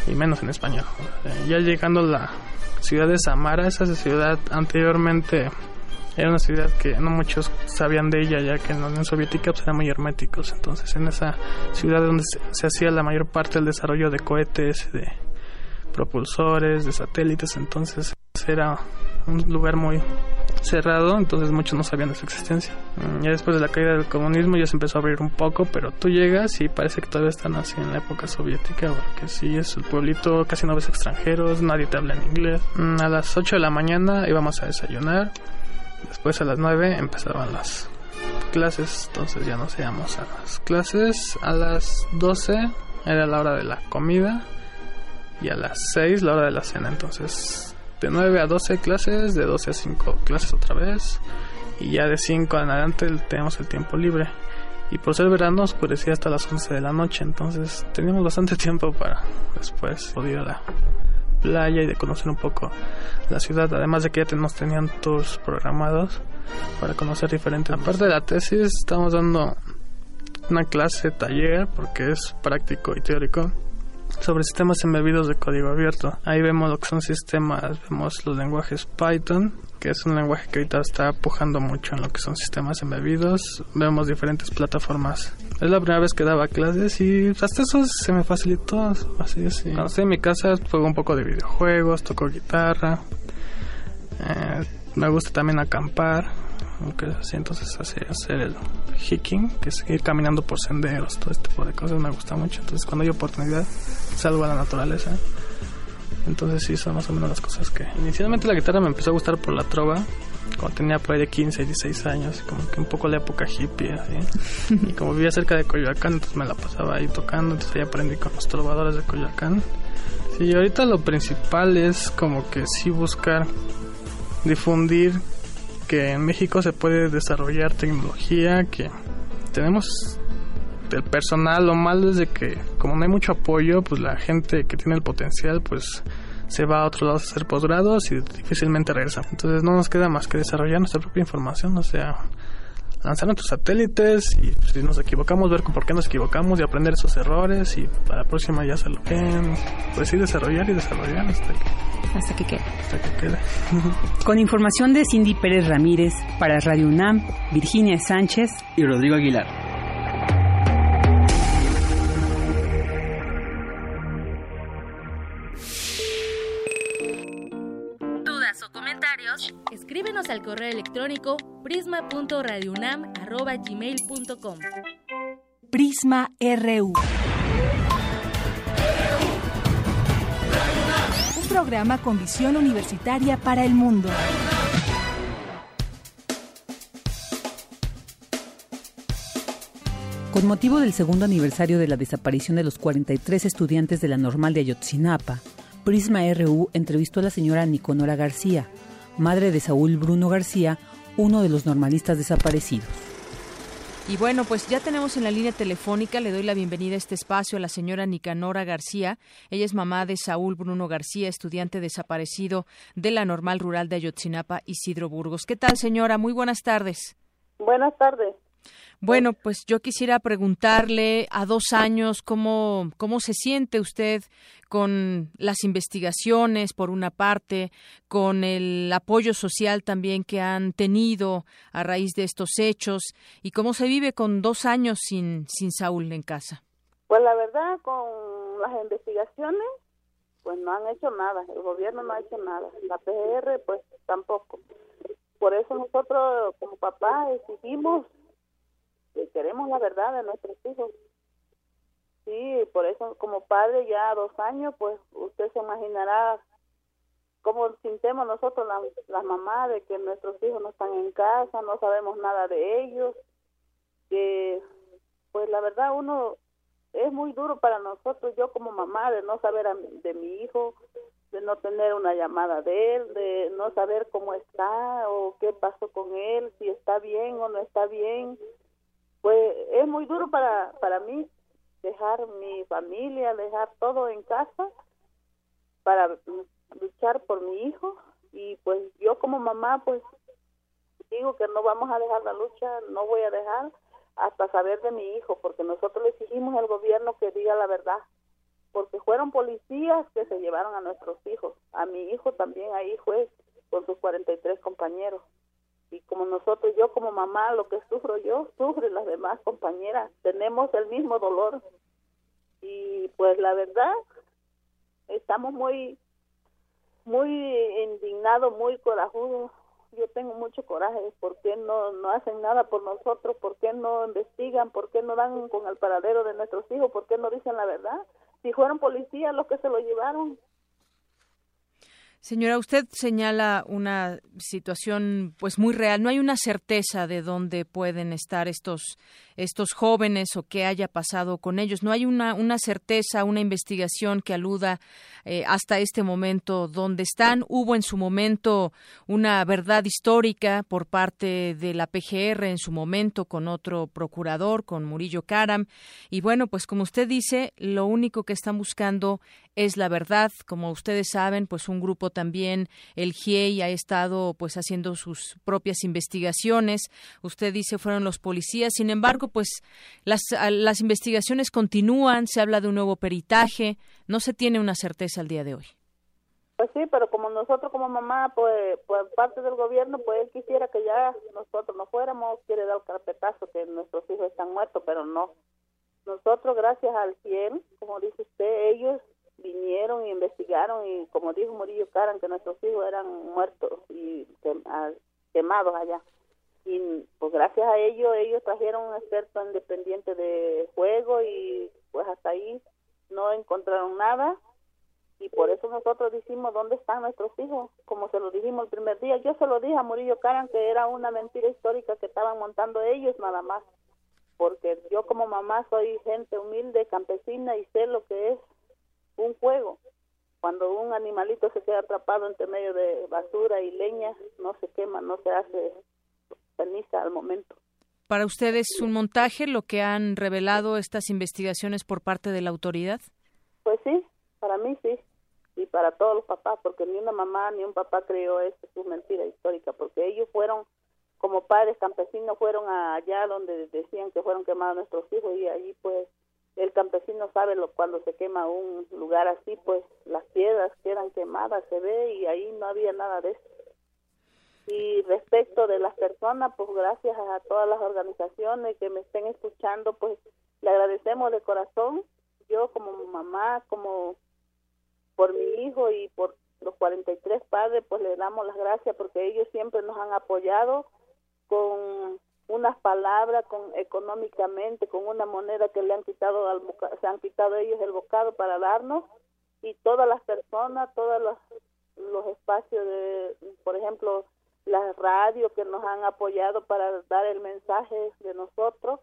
y menos en español. Eh, ya llegando a la ciudad de Samara, esa ciudad anteriormente era una ciudad que no muchos sabían de ella, ya que en la Unión Soviética pues, eran muy herméticos. Entonces, en esa ciudad donde se, hacía la mayor parte del desarrollo de cohetes, de propulsores, de satélites, entonces era un lugar muy cerrado, entonces muchos no sabían de su existencia. Mm, ya después de la caída del comunismo ya se empezó a abrir un poco, pero tú llegas y parece que todavía están así en la época soviética, porque sí, es el pueblito, casi no ves extranjeros, nadie te habla en inglés. Mm, a las 8 de la mañana íbamos a desayunar, Después a las 9 empezaban las clases, entonces ya nos íbamos a las clases. A las 12 era la hora de la comida y a las 6 la hora de la cena. Entonces de 9 a 12 clases, de 12 a 5 clases otra vez y ya de 5 en adelante tenemos el tiempo libre. Y por ser verano oscurecía hasta las 11 de la noche, entonces teníamos bastante tiempo para después poder ir a la playa y de conocer un poco la ciudad, además de que ya nos tenían tours programados para conocer diferentes. Aparte de la tesis, estamos dando una clase taller, porque es práctico y teórico, sobre sistemas embebidos de código abierto. Ahí vemos lo que son sistemas, vemos los lenguajes Python, que es un lenguaje que ahorita está pujando mucho en lo que son sistemas embebidos. Vemos diferentes plataformas. Es la primera vez que daba clases y hasta eso se me facilitó. Así, estoy en mi casa juego un poco de videojuegos, toco guitarra. Eh, me gusta también acampar aunque así entonces hacer, hacer el hiking, que es ir caminando por senderos, todo este tipo de cosas me gusta mucho. Entonces cuando hay oportunidad salgo a la naturaleza. Entonces sí, son más o menos las cosas que... Inicialmente la guitarra me empezó a gustar por la trova, cuando tenía por ahí de 15, 16 años, como que un poco la época hippie, así. y como vivía cerca de Coyoacán, entonces me la pasaba ahí tocando, entonces ahí aprendí con los trovadores de Coyoacán. Sí, ahorita lo principal es como que sí buscar difundir que en México se puede desarrollar tecnología, que tenemos el personal, lo malo es de que como no hay mucho apoyo, pues la gente que tiene el potencial, pues se va a otros lados a hacer posgrados y difícilmente regresa. Entonces no nos queda más que desarrollar nuestra propia información, o sea, lanzar nuestros satélites y si nos equivocamos, ver por qué nos equivocamos y aprender esos errores y para la próxima ya se lo ven. Pues sí, desarrollar y desarrollar hasta que, hasta que quede. Hasta que quede. Con información de Cindy Pérez Ramírez para Radio UNAM, Virginia Sánchez y Rodrigo Aguilar. Comentarios? Escríbenos al correo electrónico prisma.radiounam@gmail.com. Prisma RU. Un programa con visión universitaria para el mundo. Con motivo del segundo aniversario de la desaparición de los 43 estudiantes de la normal de Ayotzinapa, Prisma RU entrevistó a la señora Niconora García, madre de Saúl Bruno García, uno de los normalistas desaparecidos. Y bueno, pues ya tenemos en la línea telefónica, le doy la bienvenida a este espacio a la señora Nicanora García. Ella es mamá de Saúl Bruno García, estudiante desaparecido de la normal rural de Ayotzinapa, Isidro Burgos. ¿Qué tal, señora? Muy buenas tardes. Buenas tardes. Bueno, pues yo quisiera preguntarle a dos años cómo, cómo se siente usted con las investigaciones, por una parte, con el apoyo social también que han tenido a raíz de estos hechos y cómo se vive con dos años sin, sin Saúl en casa. Pues la verdad, con las investigaciones, pues no han hecho nada, el gobierno no ha hecho nada, la PGR pues tampoco. Por eso nosotros como papá exigimos que queremos la verdad de nuestros hijos. Sí, por eso como padre ya dos años, pues usted se imaginará cómo sintemos nosotros las la mamás de que nuestros hijos no están en casa, no sabemos nada de ellos, que pues la verdad uno es muy duro para nosotros, yo como mamá, de no saber de mi hijo, de no tener una llamada de él, de no saber cómo está o qué pasó con él, si está bien o no está bien. Pues es muy duro para, para mí dejar mi familia, dejar todo en casa para luchar por mi hijo. Y pues yo como mamá pues digo que no vamos a dejar la lucha, no voy a dejar hasta saber de mi hijo porque nosotros le exigimos al gobierno que diga la verdad porque fueron policías que se llevaron a nuestros hijos, a mi hijo también ahí fue con sus 43 compañeros y como nosotros, yo como mamá, lo que sufro yo, sufren las demás compañeras, tenemos el mismo dolor. Y pues la verdad, estamos muy, muy indignados, muy corajudos. Yo tengo mucho coraje, ¿por qué no, no hacen nada por nosotros? ¿Por qué no investigan? ¿Por qué no dan con el paradero de nuestros hijos? ¿Por qué no dicen la verdad? Si fueron policías los que se lo llevaron, Señora, usted señala una situación pues muy real. No hay una certeza de dónde pueden estar estos estos jóvenes o qué haya pasado con ellos. No hay una, una certeza, una investigación que aluda eh, hasta este momento dónde están. Hubo en su momento una verdad histórica por parte de la PGR en su momento con otro procurador, con Murillo Karam. Y bueno, pues como usted dice, lo único que están buscando es la verdad. Como ustedes saben, pues un grupo también, el GIEI, ha estado pues haciendo sus propias investigaciones. Usted dice fueron los policías. Sin embargo, Pues las, las investigaciones continúan, se habla de un nuevo peritaje, no se tiene una certeza al día de hoy. Pues sí, pero como nosotros como mamá, pues, por parte del gobierno, pues él quisiera que ya nosotros no fuéramos, quiere dar el carpetazo que nuestros hijos están muertos, pero no. Nosotros, gracias al cielo, como dice usted, ellos vinieron y investigaron y como dijo Murillo Caran, que nuestros hijos eran muertos y quemados allá. Y pues gracias a ellos, ellos trajeron un experto independiente de juego y pues hasta ahí no encontraron nada y por eso nosotros decimos dónde están nuestros hijos, como se lo dijimos el primer día. Yo se lo dije a Murillo Caran que era una mentira histórica que estaban montando ellos nada más, porque yo como mamá soy gente humilde, campesina y sé lo que es un juego. Cuando un animalito se queda atrapado entre medio de basura y leña, no se quema, no se hace al momento. ¿Para ustedes un montaje lo que han revelado estas investigaciones por parte de la autoridad? Pues sí, para mí sí, y para todos los papás, porque ni una mamá ni un papá creyó eso, es una mentira histórica, porque ellos fueron, como padres campesinos, fueron allá donde decían que fueron quemados nuestros hijos y allí pues el campesino sabe lo, cuando se quema un lugar así, pues las piedras quedan quemadas, se ve y ahí no había nada de eso. Y respecto de las personas, pues gracias a todas las organizaciones que me estén escuchando, pues le agradecemos de corazón. Yo como mamá, como por mi hijo y por los 43 padres, pues le damos las gracias porque ellos siempre nos han apoyado con unas palabras, con económicamente, con una moneda que le han quitado al se han quitado ellos el bocado para darnos y todas las personas, todos los, los espacios de, por ejemplo, las radios que nos han apoyado para dar el mensaje de nosotros,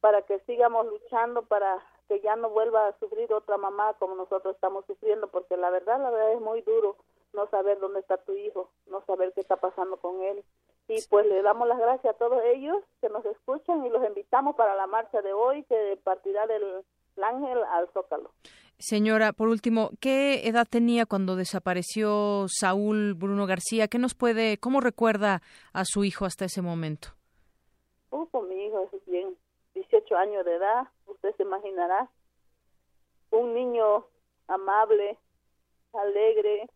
para que sigamos luchando para que ya no vuelva a sufrir otra mamá como nosotros estamos sufriendo, porque la verdad, la verdad es muy duro no saber dónde está tu hijo, no saber qué está pasando con él. Y pues le damos las gracias a todos ellos que nos escuchan y los invitamos para la marcha de hoy que partirá del Ángel al Zócalo. Señora, por último, ¿qué edad tenía cuando desapareció Saúl Bruno García? ¿Qué nos puede, cómo recuerda a su hijo hasta ese momento? Uh, mi hijo es bien, 18 años de edad, usted se imaginará. Un niño amable, alegre,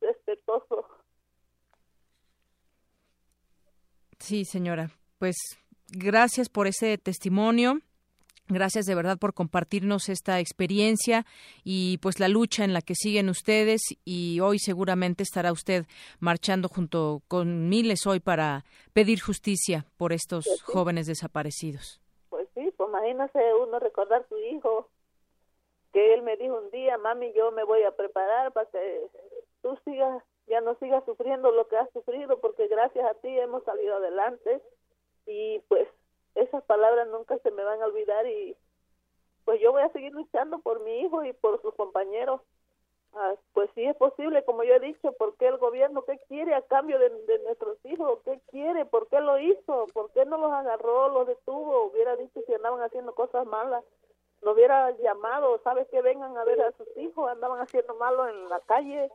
respetuoso Sí, señora. Pues gracias por ese testimonio. Gracias de verdad por compartirnos esta experiencia y pues la lucha en la que siguen ustedes y hoy seguramente estará usted marchando junto con miles hoy para pedir justicia por estos pues jóvenes desaparecidos. Pues sí, pues imagínese uno recordar a su hijo que él me dijo un día, mami, yo me voy a preparar para que tú sigas ya no sigas sufriendo lo que has sufrido porque gracias a ti hemos salido adelante y pues esas palabras nunca se me van a olvidar y pues yo voy a seguir luchando por mi hijo y por sus compañeros. Ah, pues sí es posible, como yo he dicho, ¿por qué el gobierno qué quiere a cambio de, nuestros hijos? ¿Qué quiere? ¿Por qué lo hizo? ¿Por qué no los agarró, los detuvo? Hubiera dicho si andaban haciendo cosas malas, no hubiera llamado, ¿sabes que vengan a ver a sus hijos? Andaban haciendo malo en la calle,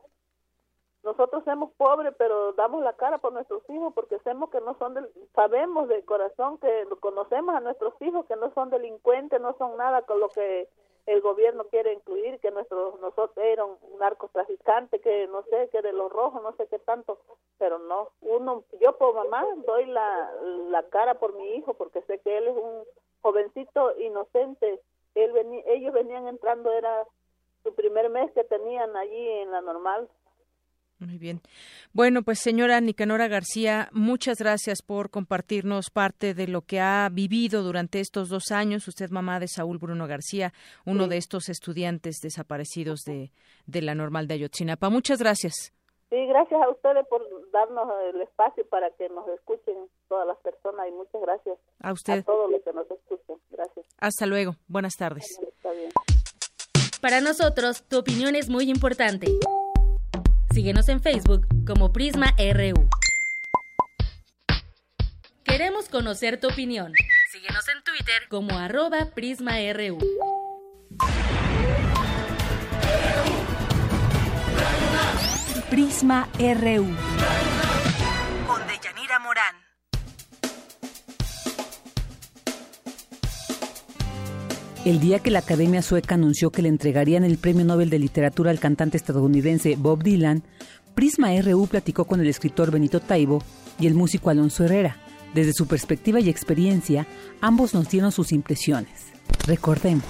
nosotros somos pobres, pero damos la cara por nuestros hijos porque sabemos que no son del, sabemos de corazón que conocemos a nuestros hijos que no son delincuentes, no son nada con lo que el gobierno quiere incluir, que nuestros nosotros eran un narcotraficante, que no sé, que de los rojos, no sé qué tanto, pero no, uno, yo por mamá doy la, la cara por mi hijo porque sé que él es un jovencito inocente, él venía, ellos venían entrando, era su primer mes que tenían allí en la normal, muy bien. Bueno, pues señora Nicanora García, muchas gracias por compartirnos parte de lo que ha vivido durante estos dos años. Usted, mamá de Saúl Bruno García, uno de estos estudiantes desaparecidos de, de la normal de Ayotzinapa. Muchas gracias. Sí, gracias a ustedes por darnos el espacio para que nos escuchen todas las personas y muchas gracias a usted. A todos los que nos escuchan. Gracias. Hasta luego. Buenas tardes. Está bien. Para nosotros, tu opinión es muy importante. Síguenos en Facebook como Prisma RU. Queremos conocer tu opinión. Síguenos en Twitter como arroba. Prisma RU. Con Deyanira el día que la Academia Sueca anunció que le entregarían el Premio Nobel de Literatura al cantante estadounidense Bob Dylan, Prisma RU platicó con el escritor Benito Taibo y el músico Alonso Herrera. Desde su perspectiva y experiencia, ambos nos dieron sus impresiones. Recordemos.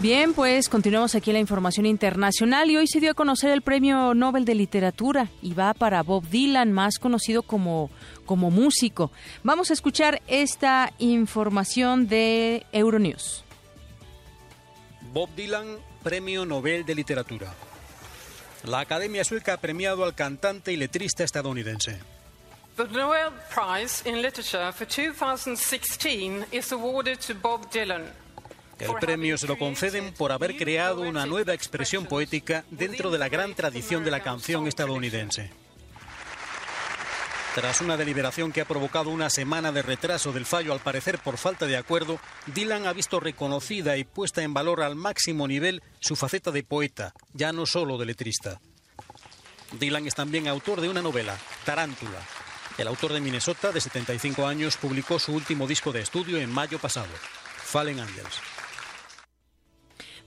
Bien, pues continuamos aquí en la información internacional y hoy se dio a conocer el Premio Nobel de Literatura y va para Bob Dylan, más conocido como, como músico. Vamos a escuchar esta información de Euronews. Bob Dylan, Premio Nobel de Literatura. La Academia Sueca ha premiado al cantante y letrista estadounidense. The Nobel Prize in Literature for 2016 is awarded to Bob Dylan. El premio se lo conceden por haber creado una nueva expresión poética dentro de la gran tradición de la canción estadounidense. Tras una deliberación que ha provocado una semana de retraso del fallo, al parecer por falta de acuerdo, Dylan ha visto reconocida y puesta en valor al máximo nivel su faceta de poeta, ya no solo de letrista. Dylan es también autor de una novela, Tarántula. El autor de Minnesota, de 75 años, publicó su último disco de estudio en mayo pasado, Fallen Angels.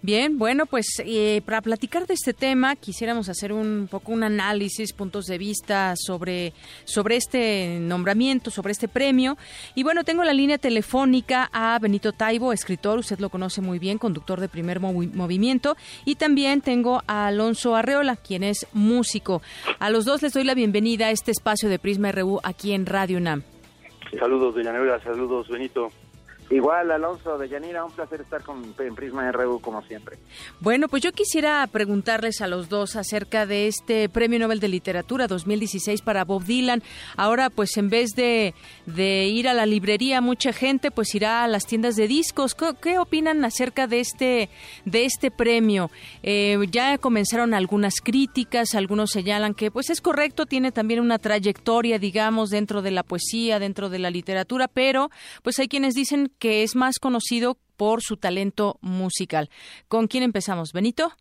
Bien, bueno, pues eh, para platicar de este tema quisiéramos hacer un poco un análisis, puntos de vista sobre, sobre este nombramiento, sobre este premio. Y bueno, tengo la línea telefónica a Benito Taibo, escritor, usted lo conoce muy bien, conductor de primer Movi- movimiento. Y también tengo a Alonso Arreola, quien es músico. A los dos les doy la bienvenida a este espacio de Prisma RU aquí en Radio UNAM. Saludos de Llanera, saludos Benito. Igual, Alonso de Yanira, un placer estar con, en Prisma RU como siempre. Bueno, pues yo quisiera preguntarles a los dos acerca de este Premio Nobel de Literatura 2016 para Bob Dylan. Ahora, pues en vez de, de ir a la librería, mucha gente pues irá a las tiendas de discos. ¿Qué, opinan acerca de este, de este premio? Eh, ya comenzaron algunas críticas, algunos señalan que pues es correcto, tiene también una trayectoria, digamos, dentro de la poesía, dentro de la literatura, pero pues hay quienes dicen que es más conocido por su talento musical. ¿Con quién empezamos? ¿Benito?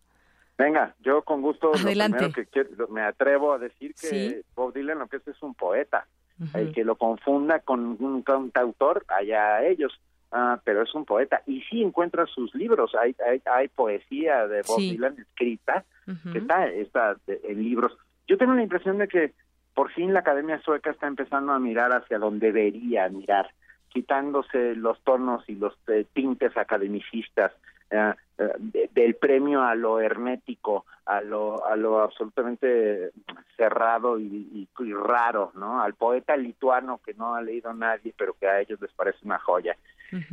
Venga, yo con gusto Adelante. que quiero- me atrevo a decir que Sí. Bob Dylan lo que es es un poeta. El que lo confunda con un cantautor, allá ellos. Ah, pero es un poeta. Y sí encuentra sus libros. Hay, hay, hay poesía de Bob Sí. Dylan escrita que está, está de- en libros. Yo tengo la impresión de que por fin la Academia Sueca está empezando a mirar hacia donde debería mirar, quitándose los tonos y los eh, tintes academicistas eh, eh, de- del premio a lo hermético, a lo, a lo absolutamente cerrado y, y- y raro, ¿no? Al poeta lituano que no ha leído nadie, pero que a ellos les parece una joya.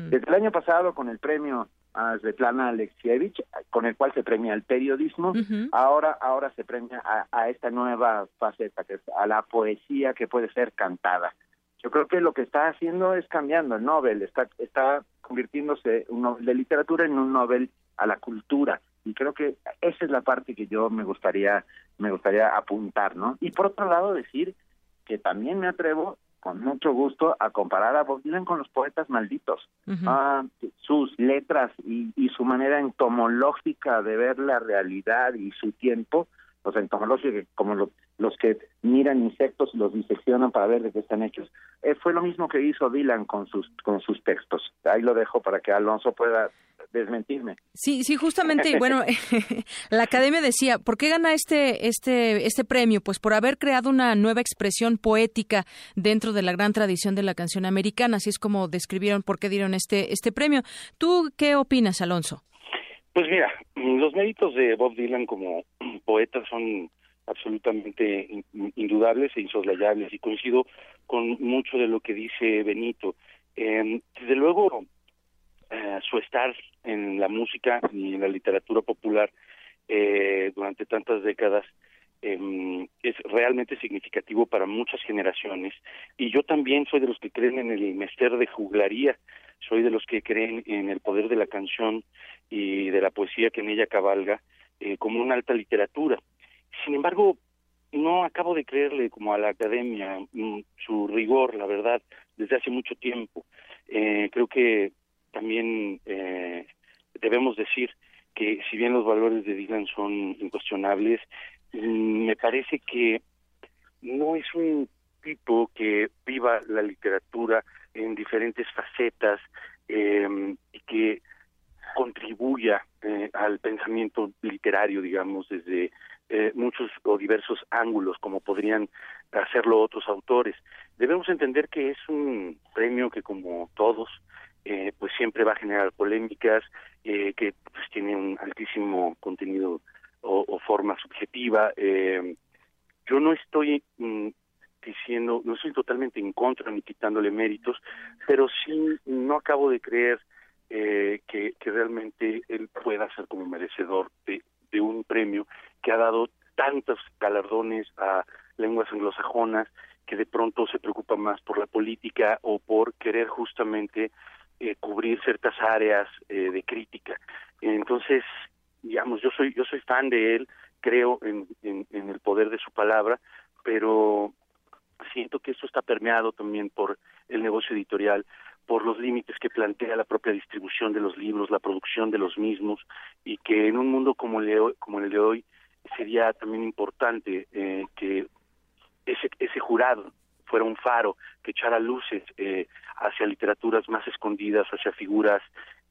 Desde el año pasado, con el premio a Svetlana Alexievich, con el cual se premia el periodismo, ahora, ahora se premia a, a esta nueva faceta, que es a la poesía que puede ser cantada. Yo creo que lo que está haciendo es cambiando el Nobel, está, está convirtiéndose un Nobel de literatura en un Nobel a la cultura. Y creo que esa es la parte que yo me gustaría, me gustaría apuntar, ¿no? Y por otro lado decir que también me atrevo con mucho gusto a comparar a Bob Dylan con los poetas malditos. Ah, sus letras y, y su manera entomológica de ver la realidad y su tiempo, los entomológicos como lo- los que miran insectos y los diseccionan para ver de qué están hechos, eh, fue lo mismo que hizo Dylan con sus con sus textos. Ahí lo dejo para que Alonso pueda desmentirme. Sí, sí, justamente, y bueno, la academia decía, ¿por qué gana este, este, este premio? Pues por haber creado una nueva expresión poética dentro de la gran tradición de la canción americana, así es como describieron por qué dieron este, este premio. ¿Tú qué opinas, Alonso? Pues mira, los méritos de Bob Dylan como poeta son absolutamente in- indudables e insoslayables y coincido con mucho de lo que dice Benito. Eh, desde luego, eh, su estar en la música y en la literatura popular eh, durante tantas décadas eh, es realmente significativo para muchas generaciones y yo también soy de los que creen en el mester de juglaría, soy de los que creen en el poder de la canción y de la poesía que en ella cabalga eh, como una alta literatura. Sin embargo, no acabo de creerle como a la academia mm, su rigor, la verdad, desde hace mucho tiempo. Eh, creo que también eh, debemos decir que si bien los valores de Dylan son incuestionables, mm, me parece que no es un tipo que viva la literatura en diferentes facetas eh, y que contribuya eh, al pensamiento literario, digamos, desde eh, muchos o diversos ángulos, como podrían hacerlo otros autores. Debemos entender que es un premio que, como todos, eh, pues siempre va a generar polémicas, eh, que pues, tiene un altísimo contenido o, forma subjetiva. Eh, yo no estoy mm, diciendo, no estoy totalmente en contra ni quitándole méritos, pero sí no acabo de creer eh, que, realmente él pueda ser como merecedor de un premio que ha dado tantos galardones a lenguas anglosajonas que de pronto se preocupa más por la política o por querer justamente eh, cubrir ciertas áreas eh, de crítica. Entonces, digamos, yo soy yo soy fan de él, creo en, en, en el poder de su palabra, pero siento que esto está permeado también por el negocio editorial, por los límites que plantea la propia distribución de los libros, la producción de los mismos, y que en un mundo como el de hoy, como el de hoy sería también importante eh, que ese, ese jurado fuera un faro que echara luces eh, hacia literaturas más escondidas, hacia figuras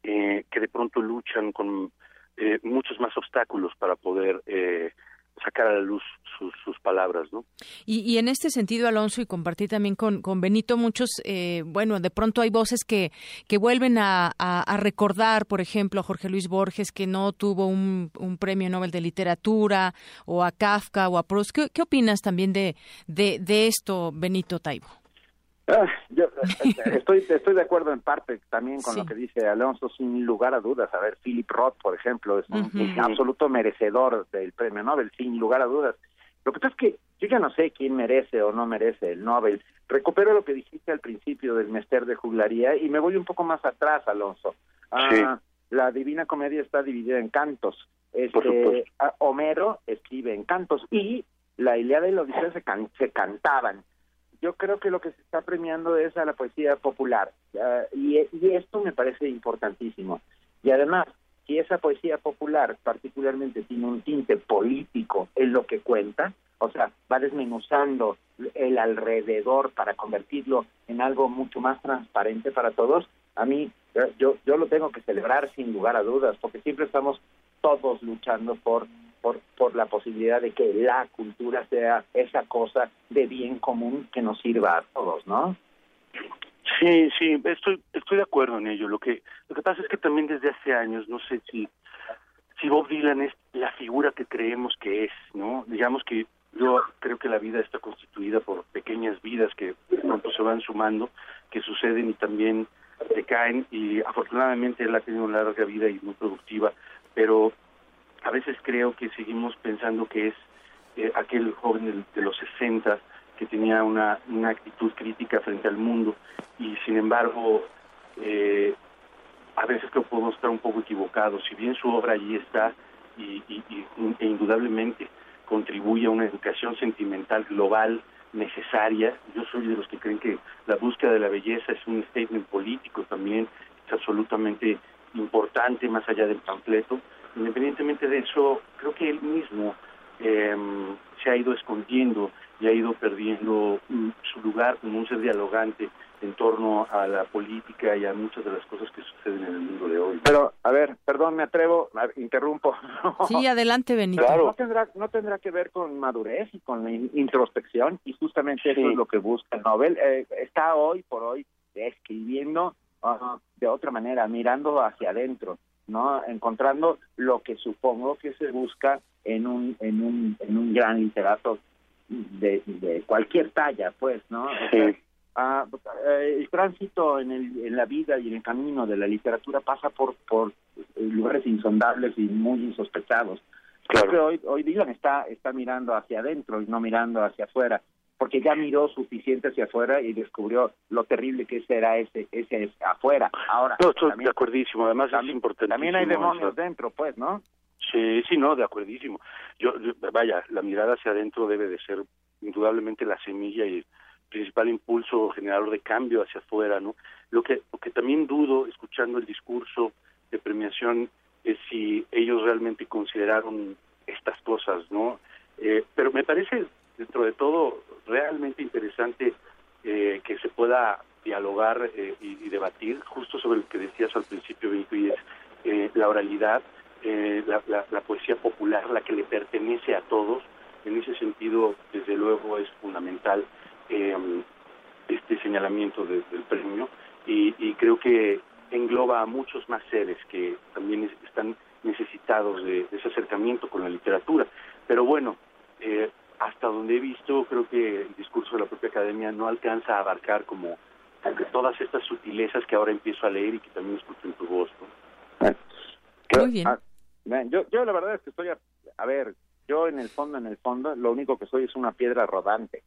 eh, que de pronto luchan con eh, muchos más obstáculos para poder eh, sacar a la luz sus, sus palabras, ¿no? Y, y, en este sentido, Alonso, y compartí también con, con Benito, muchos, eh, bueno, de pronto hay voces que, que vuelven a, recordar, por ejemplo, a Jorge Luis Borges, que no tuvo un, un, premio Nobel de Literatura, o a Kafka, o a Proust. ¿Qué, opinas también de, de esto, Benito Taibo? Ah, yo estoy, estoy de acuerdo en parte también con sí. lo que dice Alonso, sin lugar a dudas. A ver, Philip Roth, por ejemplo, es un, uh -huh. absoluto merecedor del premio Nobel, sin lugar a dudas. Lo que pasa es que yo ya no sé quién merece o no merece el Nobel. Recupero lo que dijiste al principio del Mester de Juglaría y me voy un poco más atrás, Alonso. Sí. Ah, la Divina Comedia está dividida en cantos. Este, Homero escribe en cantos y la Ilíada y la Odisea se, can se cantaban yo creo que lo que se está premiando es a la poesía popular y, y, esto me parece importantísimo. Y además, si esa poesía popular particularmente tiene un tinte político en lo que cuenta, o sea, va desmenuzando el alrededor para convertirlo en algo mucho más transparente para todos, a mí yo, yo lo tengo que celebrar sin lugar a dudas, porque siempre estamos todos luchando por por, por la posibilidad de que la cultura sea esa cosa de bien común que nos sirva a todos, ¿no? Sí, sí, estoy estoy de acuerdo en ello. Lo que lo que pasa es que también desde hace años, no sé si si Bob Dylan es la figura que creemos que es, ¿no? Digamos que yo creo que la vida está constituida por pequeñas vidas que pronto se van sumando, que suceden y también decaen y afortunadamente él ha tenido una larga vida y muy productiva, pero a veces creo que seguimos pensando que es eh, aquel joven de, los 60 que tenía una, una actitud crítica frente al mundo y sin embargo eh, a veces creo que podemos estar un poco equivocados. Si bien su obra allí está y, y, y e indudablemente contribuye a una educación sentimental global necesaria, yo soy de los que creen que la búsqueda de la belleza es un statement político también, es absolutamente importante más allá del panfleto independientemente de eso, creo que él mismo eh, se ha ido escondiendo y ha ido perdiendo um, su lugar como un ser dialogante en torno a la política y a muchas de las cosas que suceden en el mundo de hoy. Pero, a ver, perdón, me atrevo, interrumpo. Sí, adelante, Benito. Claro. No, tendrá, no tendrá que ver con madurez y con la introspección, y justamente sí. eso es lo que busca el Nobel. Eh, está hoy por hoy escribiendo uh, de otra manera, mirando hacia adentro. ¿No? Encontrando lo que supongo que se busca en un, en un, en un gran literato de, de cualquier talla, pues, ¿no? Sí. O sea, uh, el tránsito en, el, en la vida y en el camino de la literatura pasa por, por lugares insondables y muy insospechados. Claro. Creo que hoy, hoy Dylan está, está mirando hacia adentro y no mirando hacia afuera porque ya miró suficiente hacia afuera y descubrió lo terrible que será ese ese afuera. Ahora, no, estoy también, de acuerdísimo, además también, es importante. También hay demonios o sea, dentro, pues, ¿no? Sí, sí, no, de acuerdísimo. Yo, yo, vaya, la mirada hacia adentro debe de ser indudablemente la semilla y el principal impulso generador de cambio hacia afuera, ¿no? Lo que, lo que también dudo, escuchando el discurso de premiación, es si ellos realmente consideraron estas cosas, ¿no? Eh, pero me parece dentro de todo realmente interesante eh, que se pueda dialogar eh, y, debatir justo sobre lo que decías al principio, Benito, y es eh, la oralidad, eh, la, poesía popular, la que le pertenece a todos. En ese sentido, desde luego, es fundamental eh, este señalamiento de- del premio y, y creo que engloba a muchos más seres que también es- están necesitados de, de ese acercamiento con la literatura. Pero bueno, eh, hasta donde he visto, creo que el discurso de la propia academia no alcanza a abarcar como todas estas sutilezas que ahora empiezo a leer y que también escucho en tu voz. ¿no? Muy bien. Ah, yo, yo la verdad es que estoy, a, a ver, yo en el fondo, en el fondo, lo único que soy es una piedra rodante.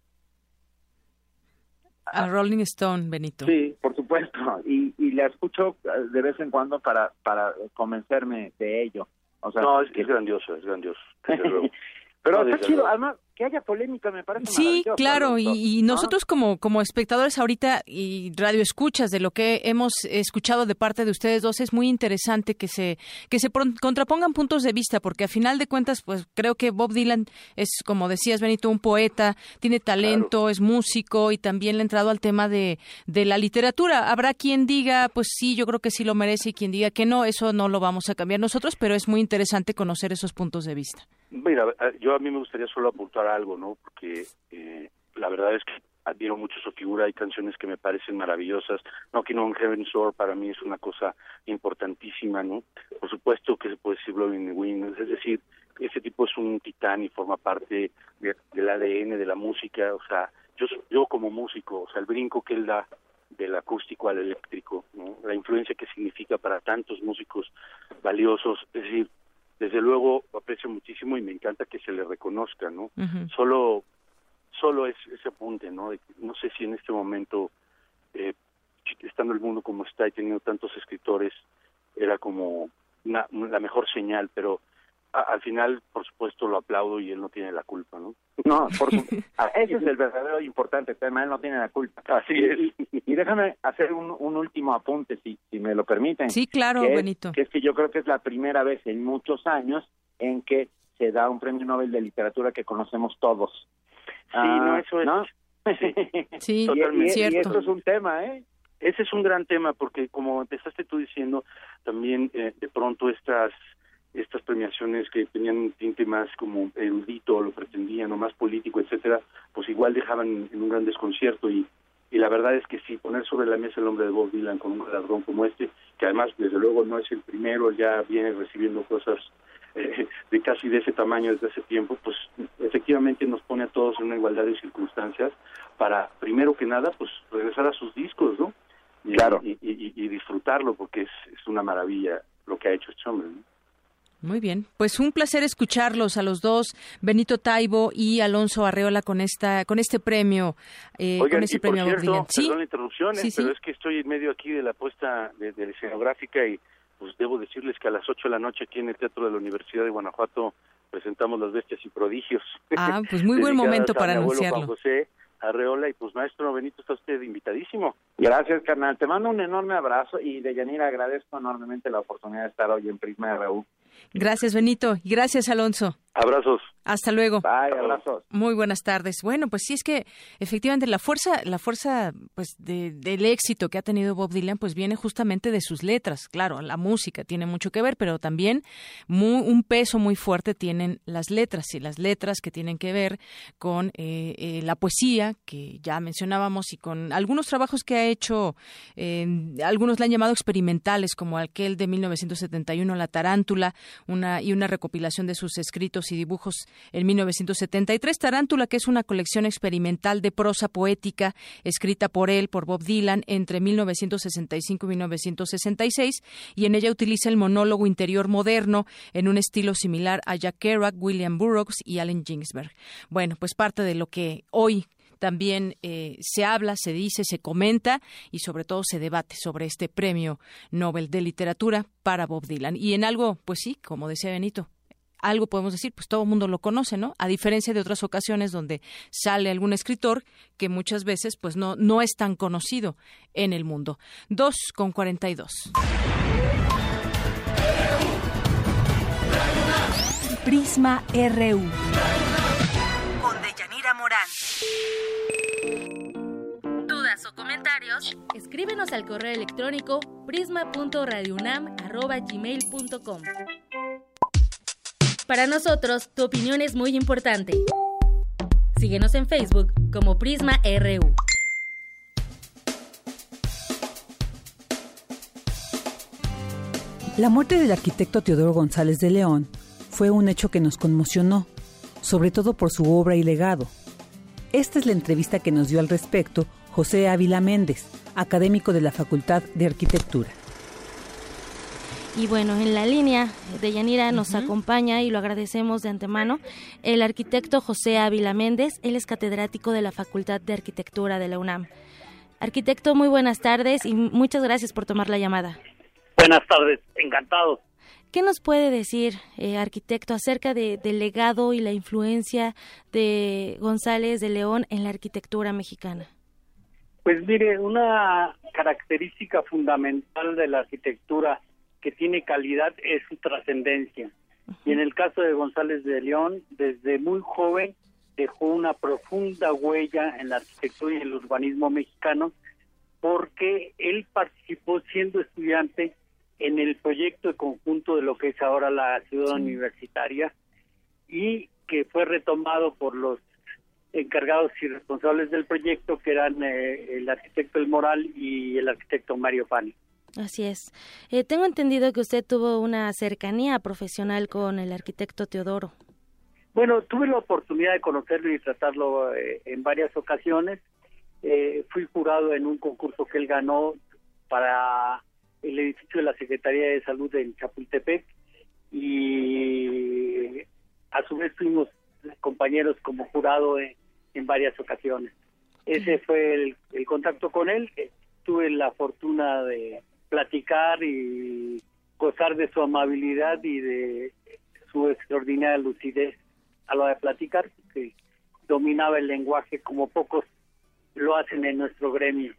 A Rolling Stone, Benito. Sí, por supuesto, y, y la escucho eh, de vez en cuando para, para convencerme de ello. O sea, no, es, es grandioso, es grandioso. Pero No, está chido, además, que haya polémica me parece Sí, claro, y, Alonso, y ¿no? nosotros como, como espectadores ahorita y radio escuchas de lo que hemos escuchado de parte de ustedes dos, es muy interesante que se, que se contrapongan puntos de vista, porque a final de cuentas, pues creo que Bob Dylan es, como decías, Benito, un poeta, tiene talento, es músico y también le ha entrado al tema de, de la literatura. Habrá quien diga, pues sí, yo creo que sí lo merece y quien diga que no, eso no lo vamos a cambiar nosotros, pero es muy interesante conocer esos puntos de vista. Mira, eh, yo a mí me gustaría solo apuntar algo, ¿no? Porque eh, la verdad es que admiro mucho su figura, hay canciones que me parecen maravillosas. Knocking on Heaven's Door para mí es una cosa importantísima, ¿no? Por supuesto que se puede decir Blowing in the Wind, es decir, ese tipo es un titán y forma parte de- del ADN de la música, o sea, yo, yo como músico, o sea, el brinco que él da del acústico al eléctrico, ¿no? la influencia que significa para tantos músicos valiosos, es decir, desde luego aprecio muchísimo y me encanta que se le reconozca, ¿no? Solo solo es ese apunte, ¿no? No sé si en este momento, eh, estando el mundo como está y teniendo tantos escritores, era como una, la mejor señal, pero a- al final, por supuesto, lo aplaudo y él no tiene la culpa, ¿no? No, por su- ah, ese es el verdadero importante tema, él no tiene la culpa. Así es. Y, y- y déjame hacer un, un último apunte, si, si me lo permiten. Sí, claro, que es- Benito. que es que yo creo que es la primera vez en muchos años en que se da un premio Nobel de literatura que conocemos todos. Sí, no, eso es. ¿no? Sí, Y- totalmente. y, y cierto. esto es un tema, ¿eh? Ese es un gran tema porque como empezaste tú diciendo, también eh, de pronto estas estas premiaciones que tenían un tinte más como erudito, lo pretendían, o más político, etcétera, pues igual dejaban en un gran desconcierto y, y la verdad es que sí, poner sobre la mesa el nombre de Bob Dylan con un galardón como este, que además desde luego no es el primero, ya viene recibiendo cosas eh, de casi de ese tamaño desde hace tiempo, pues efectivamente nos pone a todos en una igualdad de circunstancias para, primero que nada, pues regresar a sus discos, ¿no? Y, Claro. Y, y- y disfrutarlo porque es, es una maravilla lo que ha hecho este hombre, ¿no? Muy bien, pues un placer escucharlos a los dos, Benito Taibo y Alonso Arreola con esta, con este premio, eh, Oigan, con este y por premio Bob cierto. Sí, perdón la interrupción, ¿eh? Sí, sí. pero es que estoy en medio aquí de la puesta de, de la escenográfica y pues debo decirles que a las 8 de la noche aquí en el Teatro de la Universidad de Guanajuato presentamos Las Bestias y Prodigios. Ah, pues muy buen momento para anunciarlo. Juan José Arreola y pues maestro Benito está usted invitadísimo. Gracias, carnal. Te mando un enorme abrazo y de Yanira agradezco enormemente la oportunidad de estar hoy en Prisma RU. Gracias, Benito, y gracias, Alonso. Abrazos. Hasta luego. Bye, abrazos. Muy buenas tardes. Bueno, pues sí es que efectivamente la fuerza, la fuerza, pues de- del éxito que ha tenido Bob Dylan, pues viene justamente de sus letras. Claro, la música tiene mucho que ver, pero también mu- un peso muy fuerte tienen las letras y las letras que tienen que ver con eh, eh, la poesía que ya mencionábamos y con algunos trabajos que ha hecho, eh, algunos le han llamado experimentales, como aquel de 1971, La Tarántula, una y una recopilación de sus escritos y dibujos en 1973. Tarántula, que es una colección experimental de prosa poética escrita por él, por Bob Dylan, entre 1965 y 1966, y en ella utiliza el monólogo interior moderno en un estilo similar a Jack Kerouac, William Burroughs y Allen Ginsberg. Bueno, pues parte de lo que hoy también eh, se habla, se dice, se comenta y sobre todo se debate sobre este premio Nobel de Literatura para Bob Dylan. Y en algo, pues sí, como decía Benito, algo podemos decir, pues todo el mundo lo conoce, ¿no? A diferencia de otras ocasiones donde sale algún escritor que muchas veces pues no, no es tan conocido en el mundo. Dos con cuarenta y dos. Prisma RU. Morán. Dudas o comentarios, Escríbenos al correo electrónico prisma.radiounam@gmail.com. Para nosotros, tu opinión es muy importante. Síguenos en Facebook como Prisma RU. La muerte del arquitecto Teodoro González de León fue un hecho que nos conmocionó, sobre todo por su obra y legado. Esta es la entrevista que nos dio al respecto José Ávila Méndez, académico de la Facultad de Arquitectura. Y bueno, en la línea de Yanira nos acompaña y lo agradecemos de antemano el arquitecto José Ávila Méndez. Él es catedrático de la Facultad de Arquitectura de la UNAM. Arquitecto, muy buenas tardes y muchas gracias por tomar la llamada. Buenas tardes, encantado. ¿Qué nos puede decir, eh, arquitecto, acerca de, del legado y la influencia de González de León en la arquitectura mexicana? Pues mire, una característica fundamental de la arquitectura que tiene calidad es su trascendencia. Y en el caso de González de León, desde muy joven dejó una profunda huella en la arquitectura y el urbanismo mexicano porque él participó siendo estudiante en el proyecto de conjunto de lo que es ahora la ciudad universitaria y que fue retomado por los encargados y responsables del proyecto que eran eh, el arquitecto El Moral y el arquitecto Mario Pani. Así es. Eh, tengo entendido que usted tuvo una cercanía profesional con el arquitecto Teodoro. Bueno, tuve la oportunidad de conocerlo y tratarlo eh, en varias ocasiones. Eh, fui jurado en un concurso que él ganó para el edificio de la Secretaría de Salud en Chapultepec y a su vez fuimos compañeros como jurado en, varias ocasiones. Ese fue el, el contacto con él. Tuve la fortuna de platicar y gozar de su amabilidad y de su extraordinaria lucidez a la de platicar, que dominaba el lenguaje como pocos lo hacen en nuestro gremio.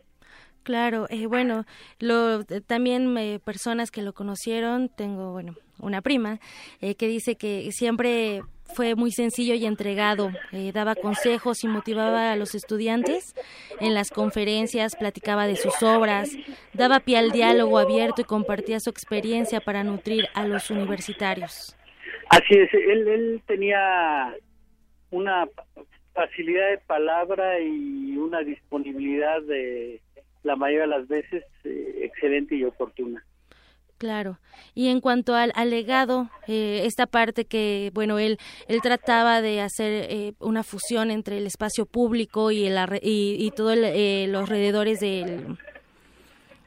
Claro, eh, bueno, lo, también eh, personas que lo conocieron, tengo, bueno, una prima eh, que dice que siempre fue muy sencillo y entregado, eh, daba consejos y motivaba a los estudiantes en las conferencias, platicaba de sus obras, daba pie al diálogo abierto y compartía su experiencia para nutrir a los universitarios. Así es, él, él tenía una facilidad de palabra y una disponibilidad de la mayoría de las veces eh, excelente y oportuna. Claro. Y en cuanto al, legado, eh, esta parte que, bueno, él, él trataba de hacer eh, una fusión entre el espacio público y, el, y, y todos eh, los alrededores del,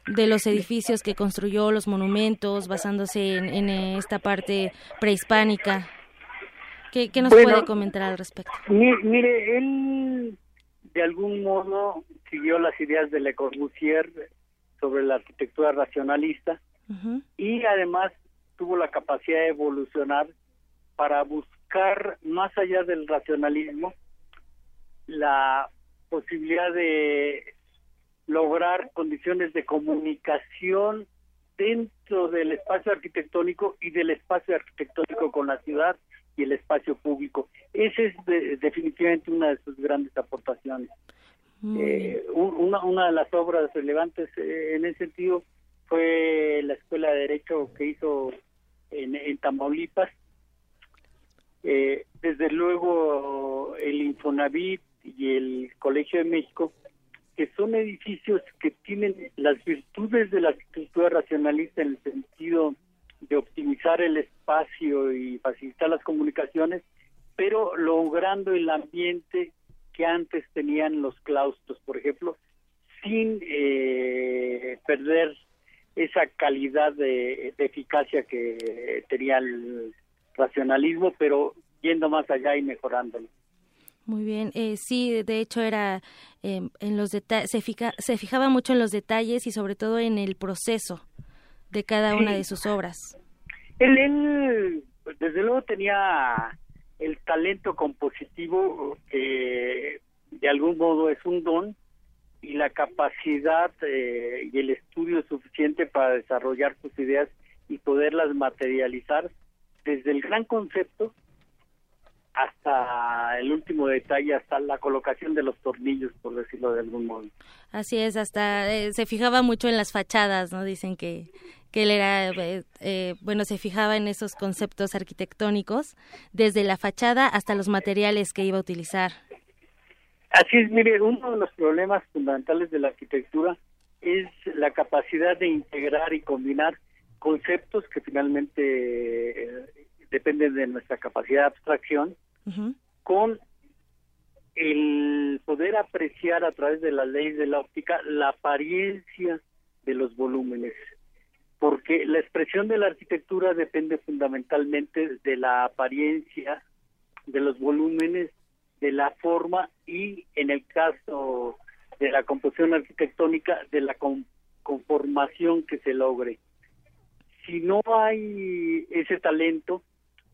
de los edificios que construyó, los monumentos, basándose en, esta parte prehispánica. ¿Qué, nos puede comentar al respecto? Mire, él de algún modo siguió las ideas de Le Corbusier sobre la arquitectura racionalista y además tuvo la capacidad de evolucionar para buscar más allá del racionalismo la posibilidad de lograr condiciones de comunicación dentro del espacio arquitectónico y del espacio arquitectónico con la ciudad y el espacio público. Esa es definitivamente una de sus grandes aportaciones. Eh, una, una de las obras relevantes eh, en ese sentido fue la escuela de derecho que hizo en, Tamaulipas. Eh, desde luego el Infonavit y el Colegio de México, que son edificios que tienen las virtudes de la arquitectura racionalista en el sentido de optimizar el espacio y facilitar las comunicaciones, pero logrando el ambiente que antes tenían los claustros, por ejemplo, sin eh, perder esa calidad de, eficacia que tenía el racionalismo, pero yendo más allá y mejorándolo. Muy bien, eh, sí, de hecho era em, en los se, se fijaba mucho en los detalles y sobre todo en el proceso de cada una de sus obras. Él, él, desde luego tenía el talento compositivo que de algún modo es un don y la capacidad eh, y el estudio suficiente para desarrollar sus ideas y poderlas materializar desde el gran concepto hasta el último detalle, hasta la colocación de los tornillos, por decirlo de algún modo. Así es, hasta eh, se fijaba mucho en las fachadas, ¿no? Dicen que, que él era, eh, eh, bueno, se fijaba en esos conceptos arquitectónicos, desde la fachada hasta los materiales que iba a utilizar. Así es, mire, uno de los problemas fundamentales de la arquitectura es la capacidad de integrar y combinar conceptos que finalmente dependen de nuestra capacidad de abstracción con el poder apreciar a través de la ley de la óptica la apariencia de los volúmenes, porque la expresión de la arquitectura depende fundamentalmente de la apariencia de los volúmenes, de la forma y en el caso de la composición arquitectónica, de la conformación que se logre. Si no hay ese talento,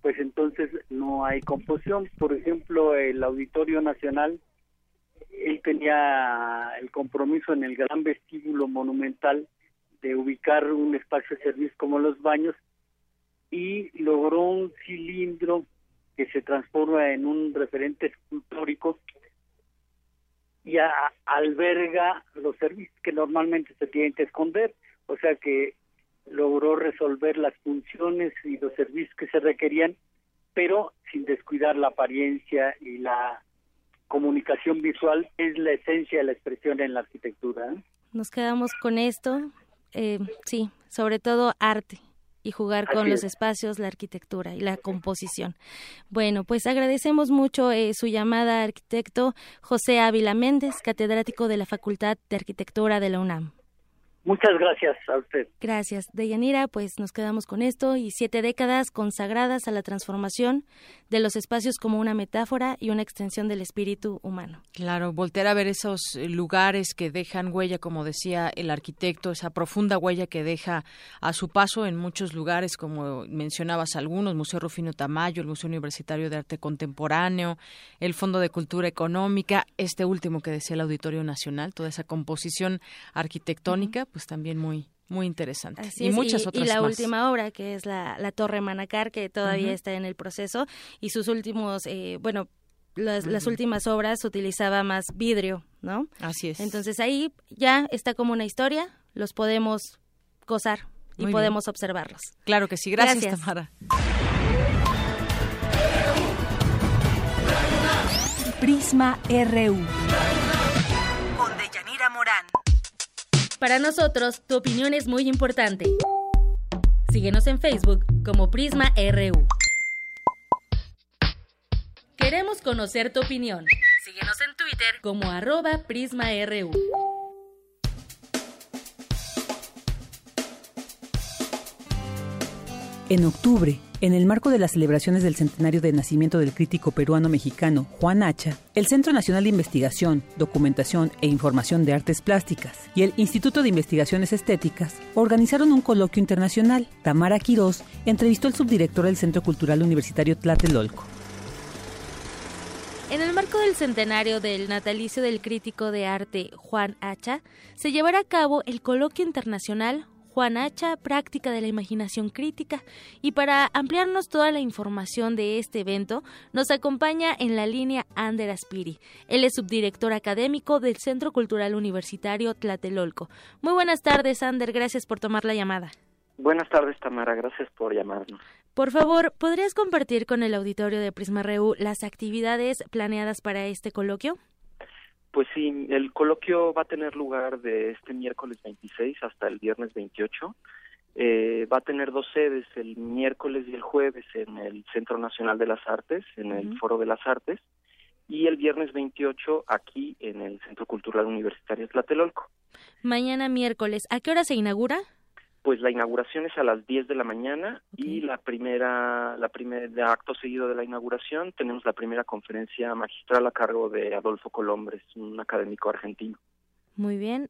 pues entonces no hay composición. Por ejemplo, el Auditorio Nacional, él tenía el compromiso en el gran vestíbulo monumental de ubicar un espacio de servicio como los baños y logró un cilindro que se transforma en un referente escultórico y alberga los servicios que normalmente se tienen que esconder, o sea que logró resolver las funciones y los servicios que se requerían, pero sin descuidar la apariencia y la comunicación visual es la esencia de la expresión en la arquitectura. ¿eh? Nos quedamos con esto, eh, sí, sobre todo arte y jugar con los espacios, la arquitectura y la composición. Bueno, pues agradecemos mucho eh, su llamada, arquitecto José Ávila Méndez, catedrático de la Facultad de Arquitectura de la UNAM. Muchas gracias a usted. Gracias. Deyanira, pues nos quedamos con esto y siete décadas consagradas a la transformación de los espacios como una metáfora y una extensión del espíritu humano. Claro, voltear a ver esos lugares que dejan huella, como decía el arquitecto, esa profunda huella que deja a su paso en muchos lugares, como mencionabas algunos, Museo Rufino Tamayo, el Museo Universitario de Arte Contemporáneo, el Fondo de Cultura Económica, este último que decía el Auditorio Nacional, toda esa composición arquitectónica pues también muy muy interesante. y muchas otras y la última obra, que es la, la Torre Manacar, que todavía está en el proceso, y sus últimos, eh, bueno, las, las, últimas obras utilizaba más vidrio, ¿no? Así es. Entonces ahí ya está como una historia, los podemos gozar y podemos observarlos. Claro que sí, gracias, Tamara. Prisma RU. Para nosotros, tu opinión es muy importante. Síguenos en Facebook como Prisma RU. Queremos conocer tu opinión. Síguenos en Twitter como arroba PrismaRU. En octubre, en el marco de las celebraciones del centenario de nacimiento del crítico peruano-mexicano Juan Hacha, el Centro Nacional de Investigación, Documentación e Información de Artes Plásticas y el Instituto de Investigaciones Estéticas organizaron un coloquio internacional. Tamara Quirós entrevistó al subdirector del Centro Cultural Universitario Tlatelolco. En el marco del centenario del natalicio del crítico de arte Juan Hacha, se llevará a cabo el coloquio internacional Juan Hacha, práctica de la imaginación crítica. Y para ampliarnos toda la información de este evento, nos acompaña en la línea Ander Aspiri. Él es subdirector académico del Centro Cultural Universitario Tlatelolco. Muy buenas tardes, Ander. Gracias por tomar la llamada. Buenas tardes, Tamara. Gracias por llamarnos. Por favor, ¿podrías compartir con el auditorio de Prisma Reu las actividades planeadas para este coloquio? Pues sí, el coloquio va a tener lugar de este miércoles 26 hasta el viernes 28. Eh, va a tener dos sedes, el miércoles y el jueves en el Centro Nacional de las Artes, en el Foro de las Artes, y el viernes 28 aquí en el Centro Cultural Universitario Tlatelolco. Mañana miércoles, ¿a qué hora se inaugura? Pues la inauguración es a las 10 de la mañana y la primera, la primera acto seguido de la inauguración tenemos la primera conferencia magistral a cargo de Adolfo Colombres, un académico argentino. Muy bien.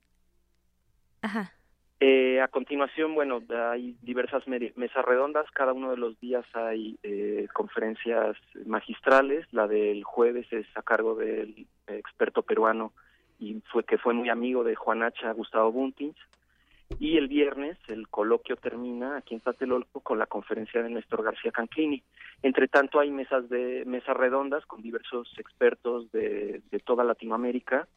Ajá. Eh, a continuación, bueno, hay diversas mesas redondas, cada uno de los días hay eh, conferencias magistrales, la del jueves es a cargo del experto peruano y fue que fue muy amigo de Juan Hacha, Gustavo Buntins, Y el viernes el coloquio termina aquí en Tlatelolco con la conferencia de Néstor García Canclini. Entre tanto hay mesas de mesas redondas con diversos expertos de, toda Latinoamérica,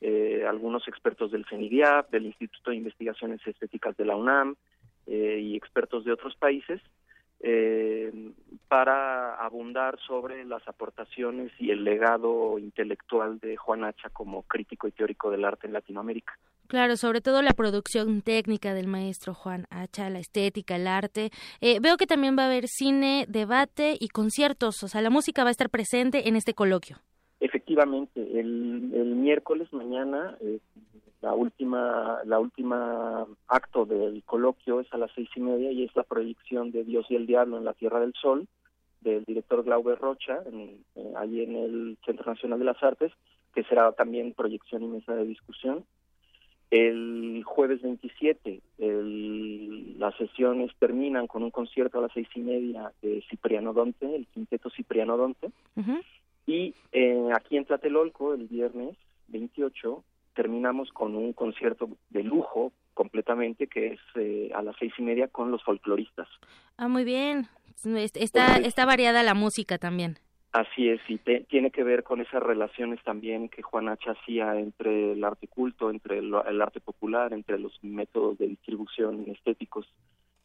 eh, algunos expertos del CENIDIAP, del Instituto de Investigaciones Estéticas de la UNAM eh, y expertos de otros países eh, para abundar sobre las aportaciones y el legado intelectual de Juan Hacha como crítico y teórico del arte en Latinoamérica. Claro, sobre todo la producción técnica del maestro Juan Hacha, la estética, el arte. Eh, veo que también va a haber cine, debate y conciertos, o sea, la música va a estar presente en este coloquio. Efectivamente, el, miércoles mañana eh, la última la última acto del coloquio es a las seis y media y es la proyección de Dios y el Diablo en la Tierra del Sol del director Glauber Rocha en, eh, allí en el Centro Nacional de las Artes que será también proyección y mesa de discusión el jueves 27 las sesiones terminan con un concierto a las seis y media de Cipriano Donte el quinteto Cipriano Donte y eh, aquí en Tlatelolco el viernes 28 terminamos con un concierto de lujo completamente que es eh, a las seis y media con los folcloristas. Ah, muy bien. Está, está variada la música también. Así es, y tiene que ver con esas relaciones también que Juan H. hacía entre el arte culto, entre el, arte popular, entre los métodos de distribución estéticos.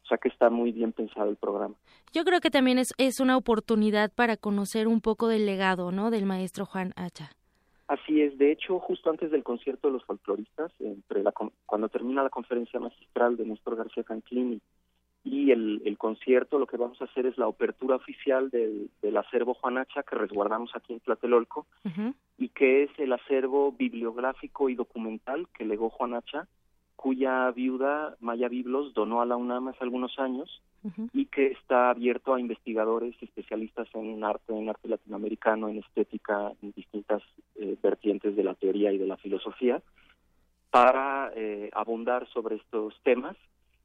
O sea que está muy bien pensado el programa. Yo creo que también es, es una oportunidad para conocer un poco del legado, ¿no? Del maestro Juan Hacha. Así es, de hecho, justo antes del concierto de los folcloristas, entre la, cuando termina la conferencia magistral de Néstor García Canclini y el, el concierto, lo que vamos a hacer es la apertura oficial del, del acervo Juanacha que resguardamos aquí en Tlatelolco y que es el acervo bibliográfico y documental que legó Juanacha, cuya viuda Maya Biblos donó a la UNAM hace algunos años y que está abierto a investigadores especialistas en arte, en arte latinoamericano, en estética, en distintas eh, vertientes de la teoría y de la filosofía, para eh, abundar sobre estos temas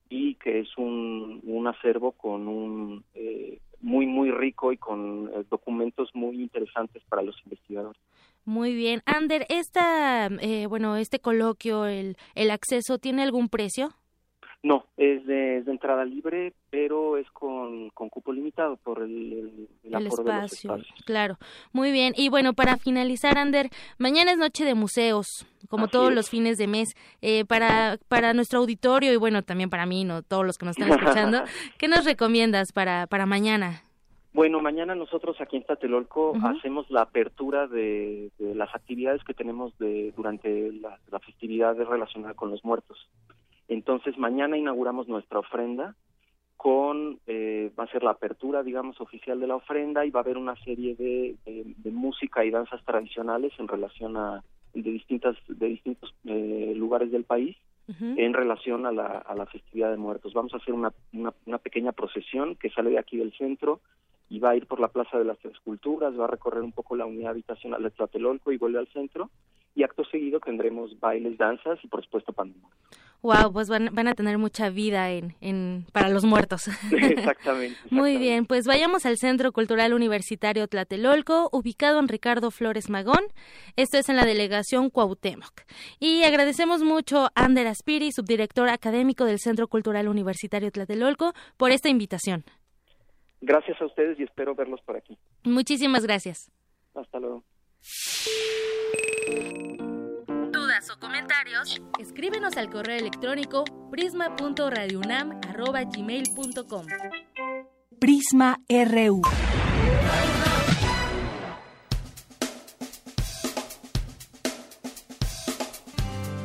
y que es un, un acervo con un eh, muy muy rico y con documentos muy interesantes para los investigadores. Muy bien, Ander, esta bueno este coloquio, el el acceso tiene algún precio? No, es de, entrada libre, pero es con, con cupo limitado por el, el, espacio. Claro, muy bien. Y bueno, para finalizar, Ander, mañana es noche de museos, como todos los fines de mes. Eh, para, para nuestro auditorio y bueno, también para mí, no todos los que nos están escuchando, ¿qué nos recomiendas para, para mañana? Bueno, mañana nosotros aquí en Tlatelolco hacemos la apertura de, las actividades que tenemos de, durante la, la festividad relacionada con los muertos. Entonces mañana inauguramos nuestra ofrenda con, eh, va a ser la apertura, digamos, oficial de la ofrenda y va a haber una serie de, música y danzas tradicionales en relación a, de distintas, de distintos eh, lugares del país en relación a la, a la festividad de muertos. Vamos a hacer una, una, pequeña procesión que sale de aquí del centro y va a ir por la Plaza de las Tres Culturas, va a recorrer un poco la unidad habitacional de Tlatelolco y vuelve al centro y acto seguido tendremos bailes, danzas y por supuesto pandemia. Wow, pues van, van, a tener mucha vida en, en para los muertos. Exactamente, Muy bien, pues vayamos al Centro Cultural Universitario Tlatelolco, ubicado en Ricardo Flores Magón. Esto es en la delegación Cuauhtémoc. Y agradecemos mucho a Ander Aspiri, subdirector académico del Centro Cultural Universitario Tlatelolco, por esta invitación. Gracias a ustedes y espero verlos por aquí. Muchísimas gracias. Hasta luego o comentarios, escríbenos al correo electrónico prisma.radiounam@gmail.com. Prisma RU.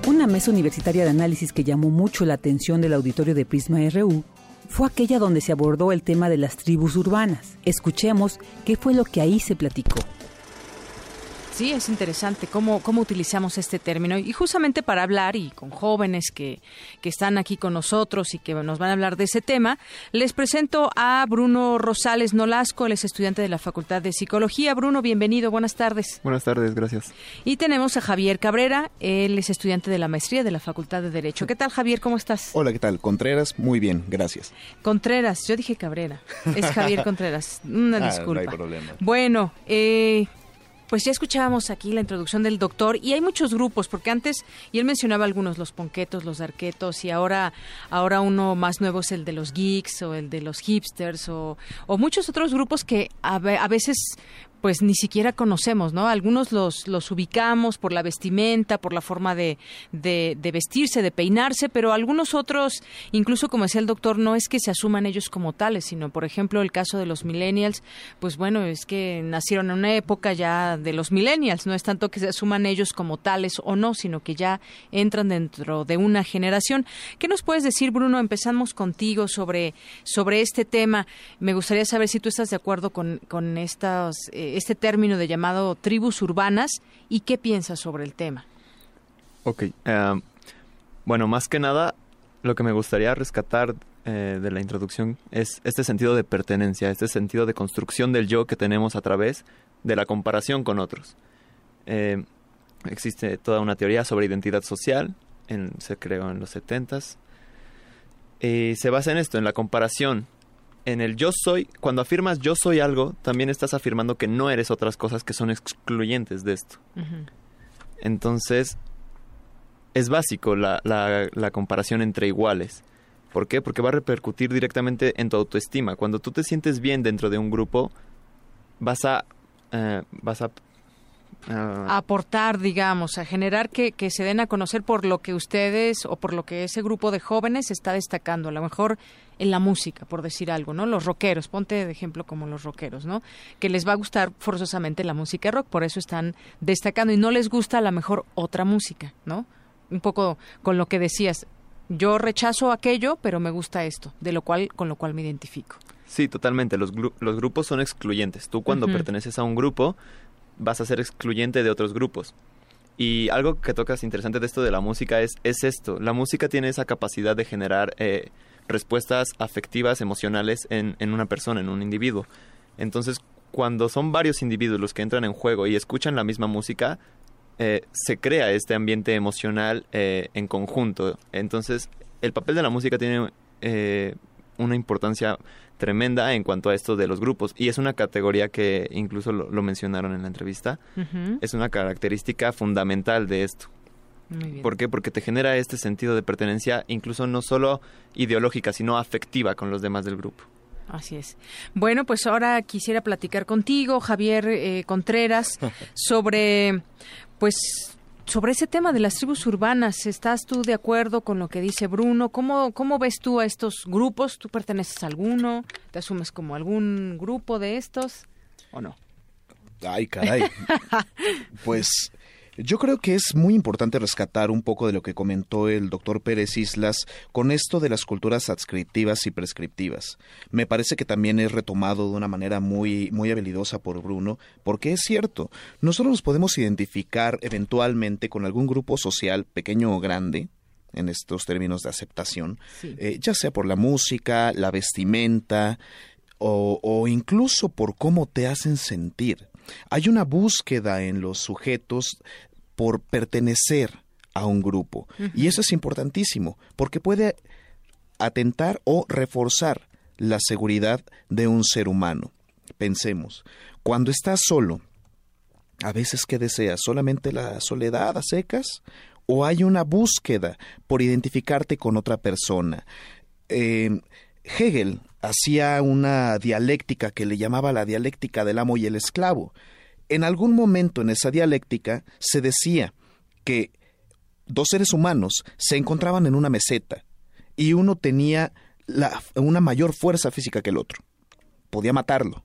Una mesa universitaria de análisis que llamó mucho la atención del auditorio de Prisma RU fue aquella donde se abordó el tema de las tribus urbanas. Escuchemos qué fue lo que ahí se platicó. Sí, es interesante cómo, cómo utilizamos este término. Y justamente para hablar, y con jóvenes que, que están aquí con nosotros y que nos van a hablar de ese tema, les presento a Bruno Rosales Nolasco, él es estudiante de la Facultad de Psicología. Bruno, bienvenido, buenas tardes. Buenas tardes, gracias. Y tenemos a Javier Cabrera, él es estudiante de la maestría de la Facultad de Derecho. ¿Qué tal, Javier? ¿Cómo estás? Hola, ¿qué tal? Contreras, muy bien, gracias. Contreras, yo dije Cabrera, es Javier Contreras, una ah, disculpa. No hay problema. Bueno, eh, Pues ya escuchábamos aquí la introducción del doctor y hay muchos grupos, porque antes, y él mencionaba algunos, los ponquetos, los arquetos, y ahora, ahora uno más nuevo es el de los geeks o el de los hipsters o, muchos otros grupos que a, a veces pues ni siquiera conocemos, ¿no? Algunos los, los ubicamos por la vestimenta, por la forma de, de, vestirse, de peinarse, pero algunos otros, incluso como decía el doctor, no es que se asuman ellos como tales, sino, por ejemplo, el caso de los millennials, pues bueno, es que nacieron en una época ya de los millennials, no es tanto que se asuman ellos como tales o no, sino que ya entran dentro de una generación. ¿Qué nos puedes decir, Bruno? Empezamos contigo sobre, sobre este tema. Me gustaría saber si tú estás de acuerdo con, con estas... Eh, este término de llamado tribus urbanas y qué piensas sobre el tema. Ok, em, bueno, más que nada, lo que me gustaría rescatar eh, de la introducción es este sentido de pertenencia, este sentido de construcción del yo que tenemos a través de la comparación con otros. Em, existe toda una teoría sobre identidad social, en, se creó en los 70s, y se basa en esto, en la comparación en el yo soy, cuando afirmas yo soy algo, también estás afirmando que no eres otras cosas que son excluyentes de esto. Entonces, es básico la, la, comparación entre iguales. ¿Por qué? Porque va a repercutir directamente en tu autoestima. Cuando tú te sientes bien dentro de un grupo, vas a, eh, vas a aportar, digamos, a generar que, que, se den a conocer por lo que ustedes o por lo que ese grupo de jóvenes está destacando. A lo mejor en la música, por decir algo, ¿no? Los rockeros, ponte de ejemplo como los rockeros, ¿no? Que les va a gustar forzosamente la música rock, por eso están destacando y no les gusta a lo mejor otra música, ¿no? Un poco con lo que decías, yo rechazo aquello, pero me gusta esto, de lo cual con lo cual me identifico. Sí, totalmente. Los, los grupos son excluyentes. Tú cuando perteneces a un grupo vas a ser excluyente de otros grupos. Y algo que tocas interesante de esto de la música es, es esto. La música tiene esa capacidad de generar eh, respuestas afectivas, emocionales en, en una persona, en un individuo. Entonces, cuando son varios individuos los que entran en juego y escuchan la misma música, eh, se crea este ambiente emocional eh, en conjunto. Entonces, el papel de la música tiene una importancia tremenda en cuanto a esto de los grupos y es una categoría que incluso lo, mencionaron en la entrevista. Es una característica fundamental de esto. ¿Por qué? Porque te genera este sentido de pertenencia, incluso no solo ideológica, sino afectiva con los demás del grupo. Así es. Bueno, pues ahora quisiera platicar contigo, Javier eh, Contreras, sobre, pues, sobre ese tema de las tribus urbanas. ¿Estás tú de acuerdo con lo que dice Bruno? ¿Cómo, cómo ves tú a estos grupos? ¿Tú perteneces a alguno? ¿Te asumes como algún grupo de estos o no? Ay, caray. pues yo creo que es muy importante rescatar un poco de lo que comentó el doctor Pérez Islas con esto de las culturas adscriptivas y prescriptivas. Me parece que también es retomado de una manera muy, muy habilidosa por Bruno, porque es cierto, nosotros nos podemos identificar eventualmente con algún grupo social, pequeño o grande, en estos términos de aceptación, eh, ya sea por la música, la vestimenta o, o incluso por cómo te hacen sentir. Hay una búsqueda en los sujetos por pertenecer a un grupo. Y eso es importantísimo, porque puede atentar o reforzar la seguridad de un ser humano. Pensemos, cuando estás solo, a veces que deseas solamente la soledad a secas o hay una búsqueda por identificarte con otra persona. Eh, Hegel hacía una dialéctica que le llamaba la dialéctica del amo y el esclavo. En algún momento en esa dialéctica se decía que dos seres humanos se encontraban en una meseta y uno tenía una mayor fuerza física que el otro. Podía matarlo,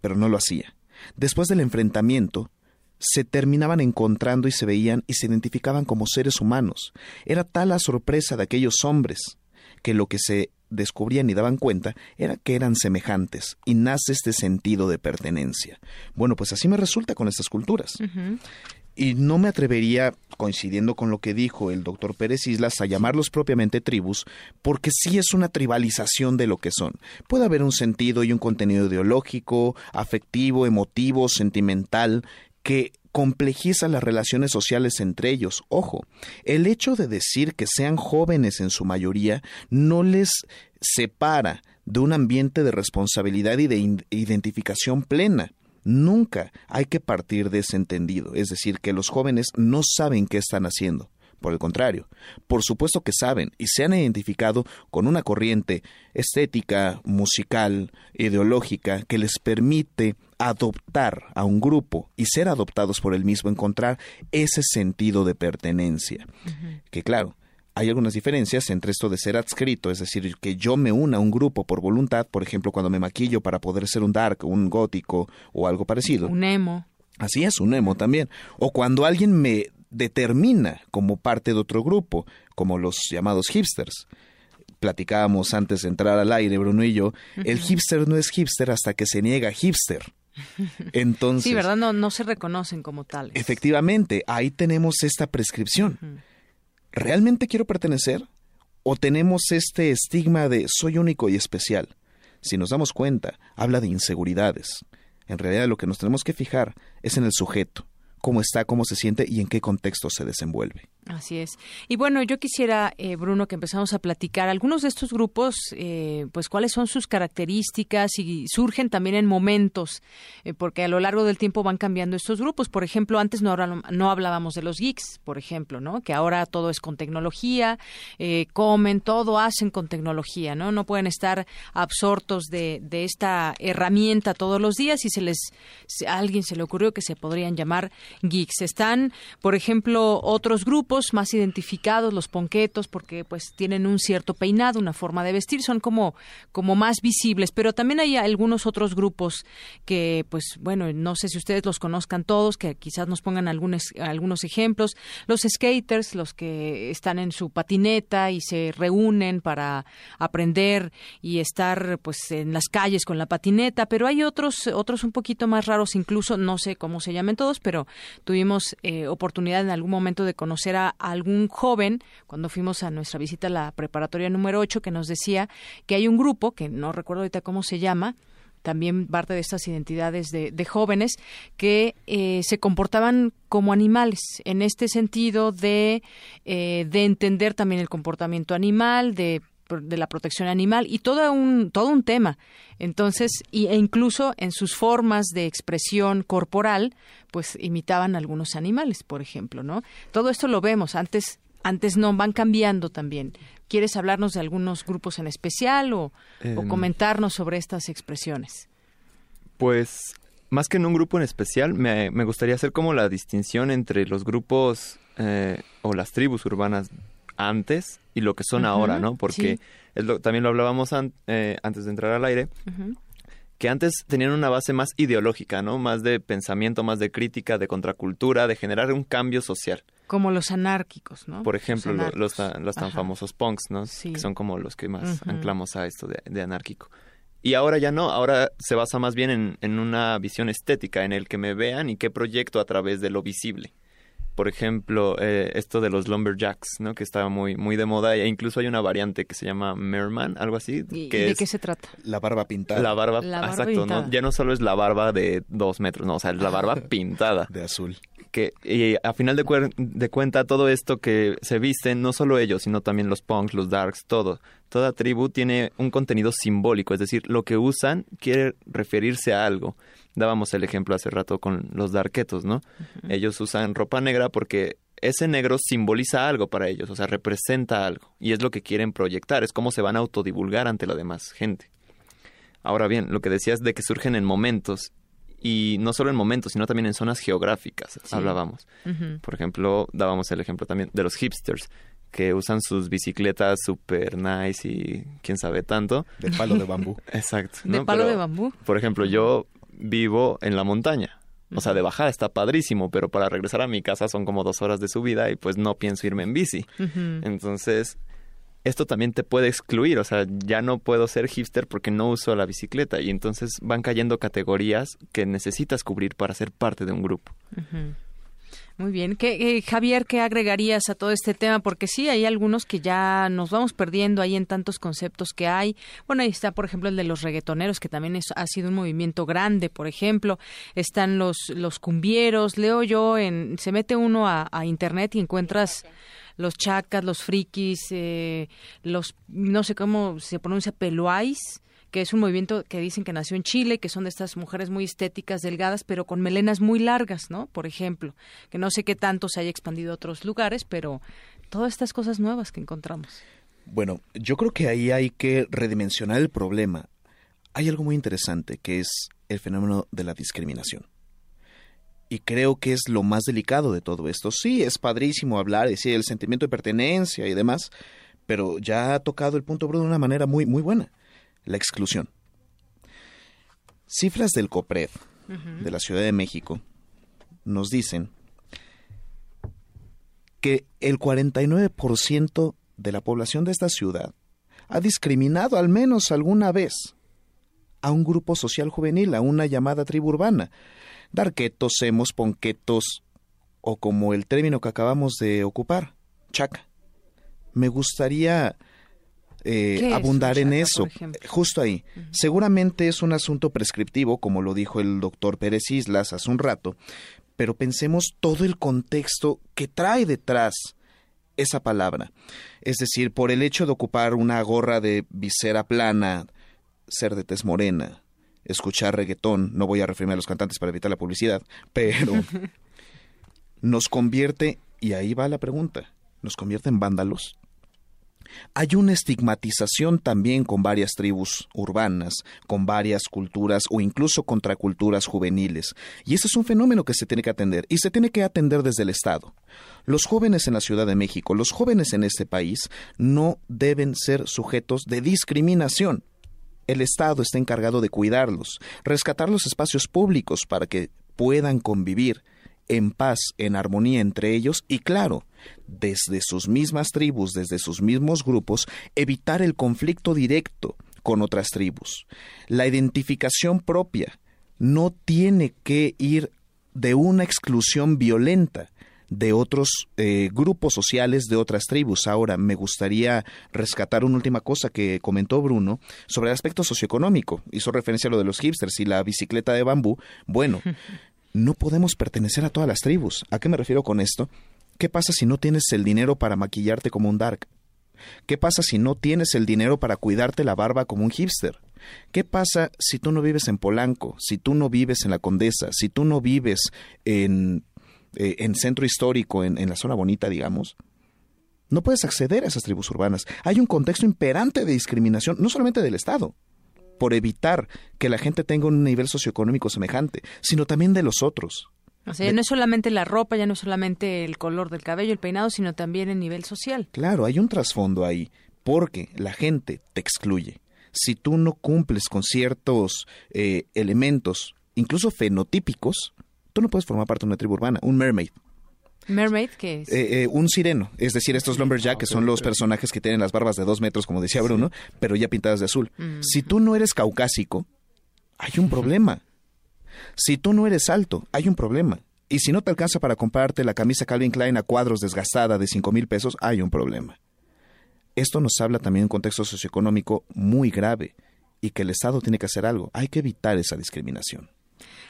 pero no lo hacía. Después del enfrentamiento, se terminaban encontrando y se veían y se identificaban como seres humanos. Era tal la sorpresa de aquellos hombres que lo que se descubrían y daban cuenta era que eran semejantes y nace este sentido de pertenencia. Bueno, pues así me resulta con estas culturas. Y no me atrevería, coincidiendo con lo que dijo el doctor Pérez Islas, a llamarlos propiamente tribus, porque sí es una tribalización de lo que son. Puede haber un sentido y un contenido ideológico, afectivo, emotivo, sentimental, que complejiza las relaciones sociales entre ellos. Ojo, el hecho de decir que sean jóvenes en su mayoría no les separa de un ambiente de responsabilidad y de identificación plena. Nunca hay que partir de ese entendido, es decir, que los jóvenes no saben qué están haciendo. Por el contrario, por supuesto que saben y se han identificado con una corriente estética, musical, ideológica que les permite adoptar a un grupo y ser adoptados por el mismo, encontrar ese sentido de pertenencia. Que claro, hay algunas diferencias entre esto de ser adscrito, es decir, que yo me una a un grupo por voluntad, por ejemplo, cuando me maquillo para poder ser un dark, un gótico o algo parecido. Un emo. Así es, un emo también. O cuando alguien me determina como parte de otro grupo, como los llamados hipsters. Platicábamos antes de entrar al aire, Bruno y yo, el hipster no es hipster hasta que se niega hipster. Entonces, sí, ¿verdad? No, no se reconocen como tales. Efectivamente, ahí tenemos esta prescripción. ¿Realmente quiero pertenecer? ¿O tenemos este estigma de soy único y especial? Si nos damos cuenta, habla de inseguridades. En realidad lo que nos tenemos que fijar es en el sujeto, cómo está, cómo se siente y en qué contexto se desenvuelve. Así es. Y bueno, yo quisiera, eh, Bruno, que empezamos a platicar algunos de estos grupos, eh, pues cuáles son sus características y surgen también en momentos, eh, porque a lo largo del tiempo van cambiando estos grupos. Por ejemplo, antes no, no hablábamos de los geeks, por ejemplo, ¿no? Que ahora todo es con tecnología, comen, todo hacen con tecnología, ¿no? No pueden estar absortos de, de esta herramienta todos los días y se les, a alguien se le ocurrió que se podrían llamar geeks. Están, por ejemplo, otros grupos más identificados, los ponquetos, porque pues tienen un cierto peinado, una forma de vestir, son como, como más visibles, pero también hay algunos otros grupos que, pues bueno, no sé si ustedes los conozcan todos, que quizás nos pongan algunos, algunos ejemplos, los skaters, los que están en su patineta y se reúnen para aprender y estar pues en las calles con la patineta, pero hay otros, otros un poquito más raros, incluso no sé cómo se llamen todos, pero tuvimos eh, oportunidad en algún momento de conocer a algún joven cuando fuimos a nuestra visita a la preparatoria número 8 que nos decía que hay un grupo, que no recuerdo ahorita cómo se llama, también parte de estas identidades de, jóvenes que eh, se comportaban como animales en este sentido de, eh, de entender también el comportamiento animal de de la protección animal y todo un todo un tema. Entonces y, e incluso en sus formas de expresión corporal pues imitaban algunos animales por ejemplo no todo esto lo vemos. Antes antes no van cambiando también. Quieres hablarnos de algunos grupos en especial o, em. comentarnos sobre estas expresiones pues más que en un grupo en especial me, me gustaría hacer como la distinción entre los grupos eh, o las tribus urbanas antes y lo que son ahora, ¿no? Porque es lo, también lo hablábamos eh, antes de entrar al aire, que antes tenían una base más ideológica, ¿no? Más de pensamiento, más de crítica, de contracultura, de generar un cambio social. Como los anárquicos, ¿no? Por ejemplo, los, los, tan famosos punks, ¿no? Que son como los que más anclamos a esto de, anárquico. Y ahora ya no, ahora se basa más bien en, en, una visión estética, en el que me vean y qué proyecto a través de lo visible por ejemplo, eh, esto de los lumberjacks, ¿no? Que estaba muy, muy de moda e incluso hay una variante que se llama Merman, algo así. Que ¿De qué se trata? La barba pintada. La barba, exacto, ¿no? Ya no solo es la barba de dos metros, no, o sea, es la barba pintada. De azul. Que, y a final de, de cuenta, todo esto que se visten, no solo ellos, sino también los punks, los darks, todo. Toda tribu tiene un contenido simbólico, es decir, lo que usan quiere referirse a algo dábamos el ejemplo hace rato con los darquetos, ¿no? Ellos usan ropa negra porque ese negro simboliza algo para ellos, o sea, representa algo, y es lo que quieren proyectar, es cómo se van a autodivulgar ante la demás gente. Ahora bien, lo que decías de que surgen en momentos, y no solo en momentos, sino también en zonas geográficas, hablábamos. Por ejemplo, dábamos el ejemplo también de los hipsters, que usan sus bicicletas super nice y quién sabe tanto. De palo de bambú. Exacto. De palo de bambú. Por ejemplo, yo vivo en la montaña. O sea, de bajada está padrísimo, pero para regresar a mi casa son como dos horas de subida y pues no pienso irme en bici. Entonces, esto también te puede excluir. O sea, ya no puedo ser hipster porque no uso la bicicleta. Y entonces van cayendo categorías que necesitas cubrir para ser parte de un grupo. Muy bien. ¿Qué, eh, Javier, ¿qué agregarías a todo este tema? Porque sí, hay algunos que ya nos vamos perdiendo ahí en tantos conceptos que hay. Bueno, ahí está, por ejemplo, el de los reggaetoneros, que también ha sido un movimiento grande, por ejemplo. Están los, los cumbieros. Leo yo, en, se mete uno a, internet y encuentras los chacas, los frikis, eh, los, no sé cómo se pronuncia, peluais que es un movimiento que dicen que nació en Chile, que son de estas mujeres muy estéticas, delgadas, pero con melenas muy largas, ¿no? Por ejemplo, que no sé qué tanto se haya expandido a otros lugares, pero todas estas cosas nuevas que encontramos. Bueno, yo creo que ahí hay que redimensionar el problema. Hay algo muy interesante que es el fenómeno de la discriminación. Y creo que es lo más delicado de todo esto. Sí, es padrísimo hablar, decir el sentimiento de pertenencia y demás, pero ya ha tocado el punto Bruno de una manera muy, muy buena. La exclusión. Cifras del COPRED, de la Ciudad de México, nos dicen que el 49% de la población de esta ciudad ha discriminado al menos alguna vez a un grupo social juvenil, a una llamada tribu urbana. Darquetos, semos, ponquetos, o como el término que acabamos de ocupar, chaca. Me gustaría eh, abundar en eso, justo ahí. Seguramente es un asunto prescriptivo, como lo dijo el doctor Pérez Islas hace un rato, pero pensemos todo el contexto que trae detrás esa palabra. Es decir, por el hecho de ocupar una gorra de visera plana, ser de tez morena, escuchar reggaetón, no voy a referirme a los cantantes para evitar la publicidad, pero nos convierte, y ahí va la pregunta, ¿nos convierte en vándalos? Hay una estigmatización también con varias tribus urbanas, con varias culturas o incluso contraculturas juveniles. Y ese es un fenómeno que se tiene que atender y se tiene que atender desde el Estado. Los jóvenes en la Ciudad de México, los jóvenes en este país, no deben ser sujetos de discriminación. El Estado está encargado de cuidarlos, rescatar los espacios públicos para que puedan convivir en paz, en armonía entre ellos y claro, desde sus mismas tribus, desde sus mismos grupos, evitar el conflicto directo con otras tribus. La identificación propia no tiene que ir de una exclusión violenta de otros eh, grupos sociales de otras tribus. Ahora, me gustaría rescatar una última cosa que comentó Bruno sobre el aspecto socioeconómico. Hizo referencia a lo de los hipsters y la bicicleta de bambú. Bueno, no podemos pertenecer a todas las tribus. ¿A qué me refiero con esto? ¿Qué pasa si no tienes el dinero para maquillarte como un dark? ¿Qué pasa si no tienes el dinero para cuidarte la barba como un hipster? ¿Qué pasa si tú no vives en Polanco, si tú no vives en la Condesa, si tú no vives en, eh, en centro histórico, en, en la zona bonita, digamos? No puedes acceder a esas tribus urbanas. Hay un contexto imperante de discriminación, no solamente del Estado, por evitar que la gente tenga un nivel socioeconómico semejante, sino también de los otros. O sea, ya no es solamente la ropa, ya no es solamente el color del cabello, el peinado, sino también el nivel social. Claro, hay un trasfondo ahí, porque la gente te excluye. Si tú no cumples con ciertos eh, elementos, incluso fenotípicos, tú no puedes formar parte de una tribu urbana. Un mermaid, Mermaid, ¿qué es? Eh, eh, un sireno, es decir, estos lumberjack que son los personajes que tienen las barbas de dos metros, como decía Bruno, pero ya pintadas de azul. Mm. Si tú no eres caucásico, hay un problema. Si tú no eres alto, hay un problema. Y si no te alcanza para comprarte la camisa Calvin Klein a cuadros desgastada de cinco mil pesos, hay un problema. Esto nos habla también de un contexto socioeconómico muy grave y que el Estado tiene que hacer algo. Hay que evitar esa discriminación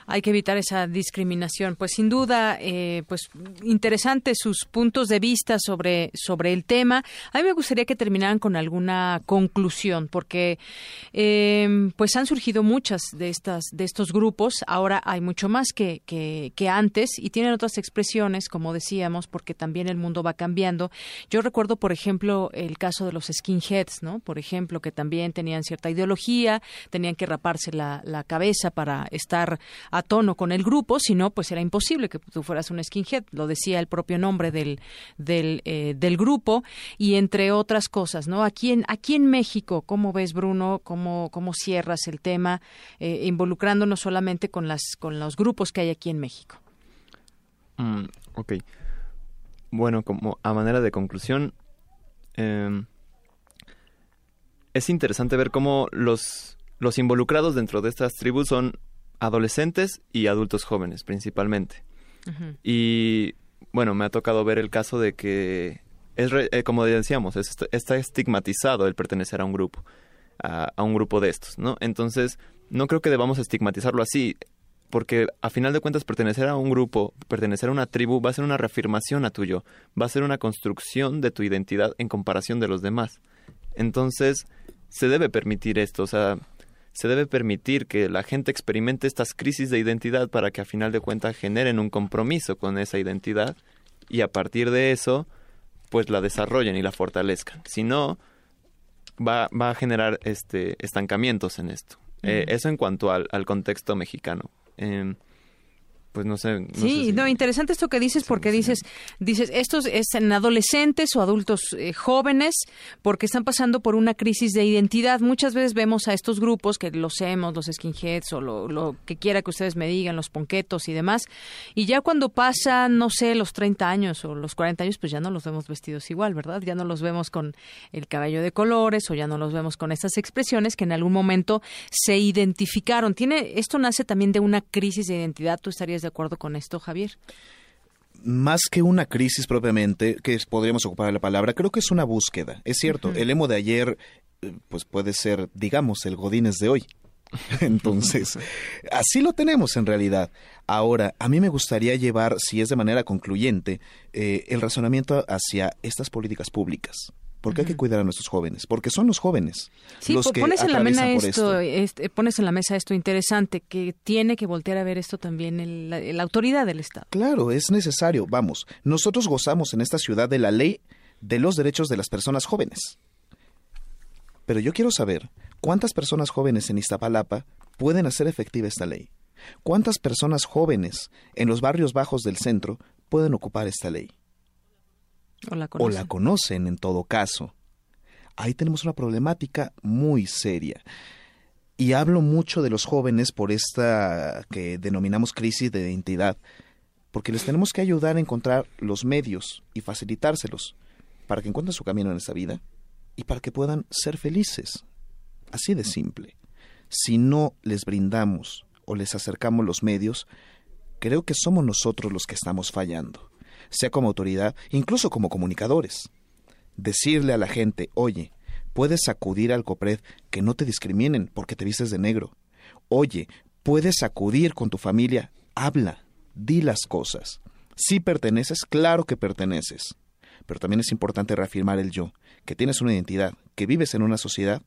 hay que evitar esa discriminación. Pues sin duda, eh, pues interesantes sus puntos de vista sobre, sobre el tema. A mí me gustaría que terminaran con alguna conclusión, porque em, pues han surgido muchas de estas, de estos grupos. Ahora hay mucho más que, que, que antes y tienen otras expresiones, como decíamos, porque también el mundo va cambiando. Yo recuerdo, por ejemplo, el caso de los skinheads, ¿no? Por ejemplo, que también tenían cierta ideología, tenían que raparse la, la cabeza para estar a tono con el grupo, si no, pues era imposible que tú fueras un skinhead, lo decía el propio nombre del, del, eh, del grupo, y entre otras cosas, ¿no? Aquí en, aquí en México, ¿cómo ves, Bruno? ¿Cómo, cómo cierras el tema, eh, involucrándonos solamente con, las, con los grupos que hay aquí en México? Mm, ok. Bueno, como a manera de conclusión, em, es interesante ver cómo los, los involucrados dentro de estas tribus son adolescentes y adultos jóvenes principalmente. Y bueno, me ha tocado ver el caso de que es eh, como decíamos, está estigmatizado el pertenecer a un grupo, a, un grupo de estos, ¿no? Entonces, no creo que debamos estigmatizarlo así, porque a final de cuentas pertenecer a un grupo, pertenecer a una tribu va a ser una reafirmación a tuyo, va a ser una construcción de tu identidad en comparación de los demás. Entonces, se debe permitir esto, o sea, se debe permitir que la gente experimente estas crisis de identidad para que a final de cuentas generen un compromiso con esa identidad y a partir de eso pues la desarrollen y la fortalezcan. Si no, va, va a generar este estancamientos en esto. Eh, eso en cuanto al, al contexto mexicano. Em, pues no sé. sí, no, interesante esto que dices porque dices, dices, estos es en adolescentes o adultos eh, jóvenes porque están pasando por una crisis de identidad. Muchas veces vemos a estos grupos que los hemos, los skinheads o lo, que quiera que ustedes me digan, los ponquetos y demás, y ya cuando pasan, no sé, los 30 años o los 40 años, pues ya no los vemos vestidos igual, ¿verdad? Ya no los vemos con el cabello de colores o ya no los vemos con estas expresiones que en algún momento se identificaron. Tiene esto nace también de una crisis de identidad. Tú estarías de acuerdo con esto, Javier? Más que una crisis propiamente, que podríamos ocupar la palabra, creo que es una búsqueda. Es cierto, el emo de ayer eh, pues puede ser, digamos, el Godínez de hoy. Entonces, así lo tenemos en realidad. Ahora, a mí me gustaría llevar, si es de manera concluyente, eh, el razonamiento hacia estas políticas públicas porque hay que cuidar a nuestros jóvenes, porque son los jóvenes sí, los que pones en la mesa esto, este, pones en la mesa esto interesante que tiene que voltear a ver esto también la, autoridad del Estado. Claro, es necesario. Vamos, nosotros gozamos en esta ciudad de la ley de los derechos de las personas jóvenes. Pero yo quiero saber cuántas personas jóvenes en Iztapalapa pueden hacer efectiva esta ley. ¿Cuántas personas jóvenes en los barrios bajos del centro pueden ocupar esta ley? O la, conocen. en todo caso. Ahí tenemos una problemática muy seria. Y hablo mucho de los jóvenes por esta que denominamos crisis de identidad, porque les tenemos que ayudar a encontrar los medios y facilitárselos para que encuentren su camino en esta vida y para que puedan ser felices. Así de simple. Si no les brindamos o les acercamos los medios, creo que somos nosotros los que estamos fallando sea como autoridad, incluso como comunicadores. Decirle a la gente, oye, puedes acudir al COPRED que no te discriminen porque te vistes de negro. Oye, puedes acudir con tu familia, habla, di las cosas. Si perteneces, claro que perteneces. Pero también es importante reafirmar el yo, que tienes una identidad, que vives en una sociedad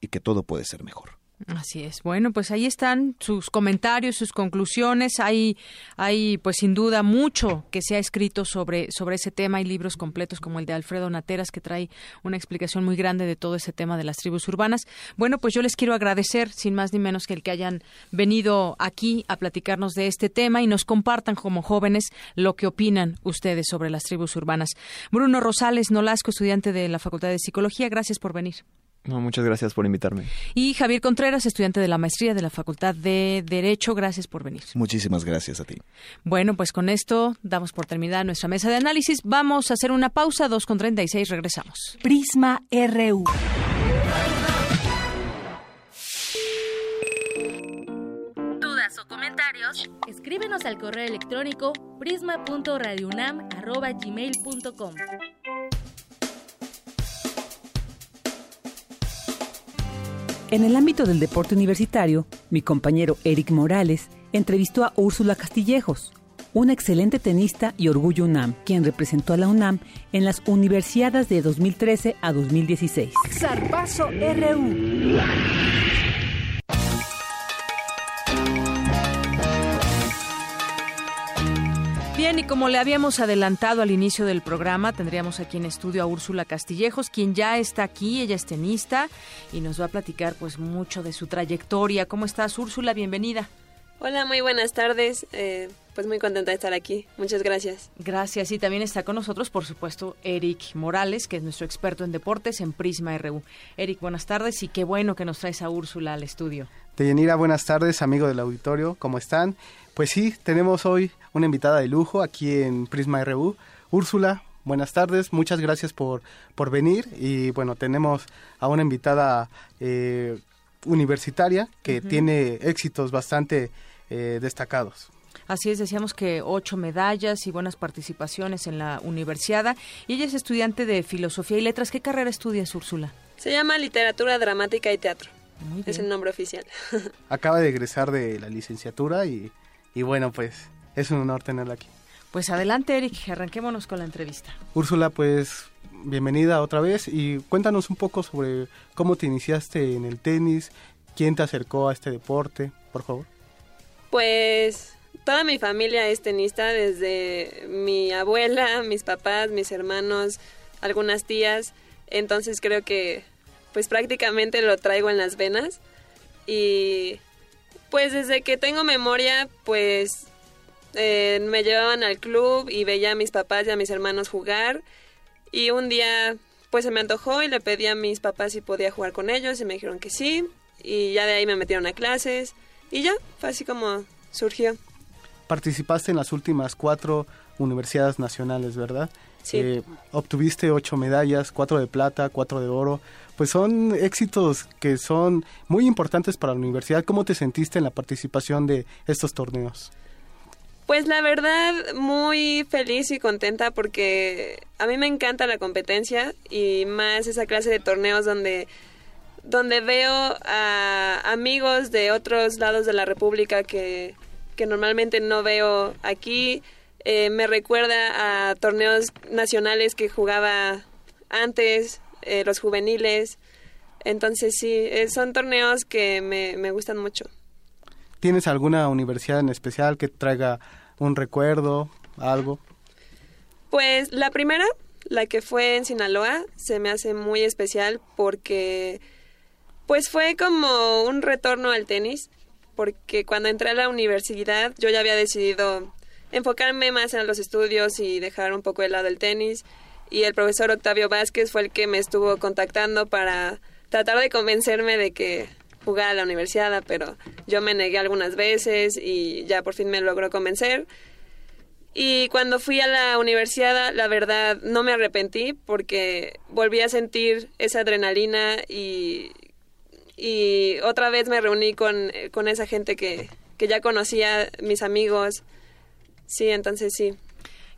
y que todo puede ser mejor. Así es. Bueno, pues ahí están sus comentarios, sus conclusiones. Hay, hay, pues sin duda, mucho que se ha escrito sobre, sobre ese tema. Hay libros completos como el de Alfredo Nateras que trae una explicación muy grande de todo ese tema de las tribus urbanas. Bueno, pues yo les quiero agradecer, sin más ni menos que el que hayan venido aquí a platicarnos de este tema y nos compartan como jóvenes lo que opinan ustedes sobre las tribus urbanas. Bruno Rosales Nolasco, estudiante de la Facultad de Psicología, gracias por venir. No, muchas gracias por invitarme. Y Javier Contreras, estudiante de la maestría de la Facultad de Derecho, gracias por venir. Muchísimas gracias a ti. Bueno, pues con esto damos por terminada nuestra mesa de análisis. Vamos a hacer una pausa, 2.36, regresamos. Prisma RU. ¿Dudas o comentarios? Escríbenos al correo electrónico prisma.radiounam.gmail.com. En el ámbito del deporte universitario, mi compañero Eric Morales entrevistó a Úrsula Castillejos, una excelente tenista y orgullo UNAM, quien representó a la UNAM en las Universiadas de 2013 a 2016. Zarpazo RU. Bien, y como le habíamos adelantado al inicio del programa, tendríamos aquí en estudio a Úrsula Castillejos, quien ya está aquí, ella es tenista y nos va a platicar pues mucho de su trayectoria. ¿Cómo estás, Úrsula? Bienvenida. Hola, muy buenas tardes. Eh, pues muy contenta de estar aquí. Muchas gracias. Gracias. Y también está con nosotros, por supuesto, Eric Morales, que es nuestro experto en deportes en Prisma RU. Eric, buenas tardes y qué bueno que nos traes a Úrsula al estudio. Deyanira, buenas tardes, amigo del auditorio. ¿Cómo están? Pues sí, tenemos hoy una invitada de lujo aquí en Prisma RU. Úrsula, buenas tardes, muchas gracias por, por venir y bueno, tenemos a una invitada eh, universitaria que tiene éxitos bastante eh, destacados. Así es, decíamos que ocho medallas y buenas participaciones en la universidad. Y ella es estudiante de Filosofía y Letras. ¿Qué carrera estudias, Úrsula? Se llama Literatura Dramática y Teatro. Es el nombre oficial. Acaba de egresar de la licenciatura y y bueno, pues es un honor tenerla aquí. Pues adelante, Eric, arranquémonos con la entrevista. Úrsula, pues bienvenida otra vez y cuéntanos un poco sobre cómo te iniciaste en el tenis, ¿Quién te acercó a este deporte, por favor? Pues toda mi familia es tenista, desde mi abuela, mis papás, mis hermanos, algunas tías. Entonces creo que pues prácticamente lo traigo en las venas. Y pues desde que tengo memoria, pues eh, me llevaban al club y veía a mis papás y a mis hermanos jugar. Y un día pues se me antojó y le pedí a mis papás si podía jugar con ellos y me dijeron que sí. Y ya de ahí me metieron a clases y ya, fue así como surgió. Participaste en las últimas cuatro universidades nacionales, ¿verdad? Sí. Eh, obtuviste ocho medallas, cuatro de plata, cuatro de oro. Pues son éxitos que son muy importantes para la universidad. ¿Cómo te sentiste en la participación de estos torneos? Pues la verdad, muy feliz y contenta porque a mí me encanta la competencia y más esa clase de torneos donde donde veo a amigos de otros lados de la República que, que normalmente no veo aquí. Eh, me recuerda a torneos nacionales que jugaba antes, eh, los juveniles. Entonces sí, eh, son torneos que me, me gustan mucho. ¿Tienes alguna universidad en especial que traiga un recuerdo, algo? Pues la primera, la que fue en Sinaloa, se me hace muy especial porque pues fue como un retorno al tenis, porque cuando entré a la universidad yo ya había decidido enfocarme más en los estudios y dejar un poco de lado el tenis. Y el profesor Octavio Vázquez fue el que me estuvo contactando para tratar de convencerme de que jugara a la universidad, pero yo me negué algunas veces y ya por fin me logró convencer. Y cuando fui a la universidad, la verdad, no me arrepentí porque volví a sentir esa adrenalina y, y otra vez me reuní con, con esa gente que, que ya conocía, mis amigos. Sí, entonces sí.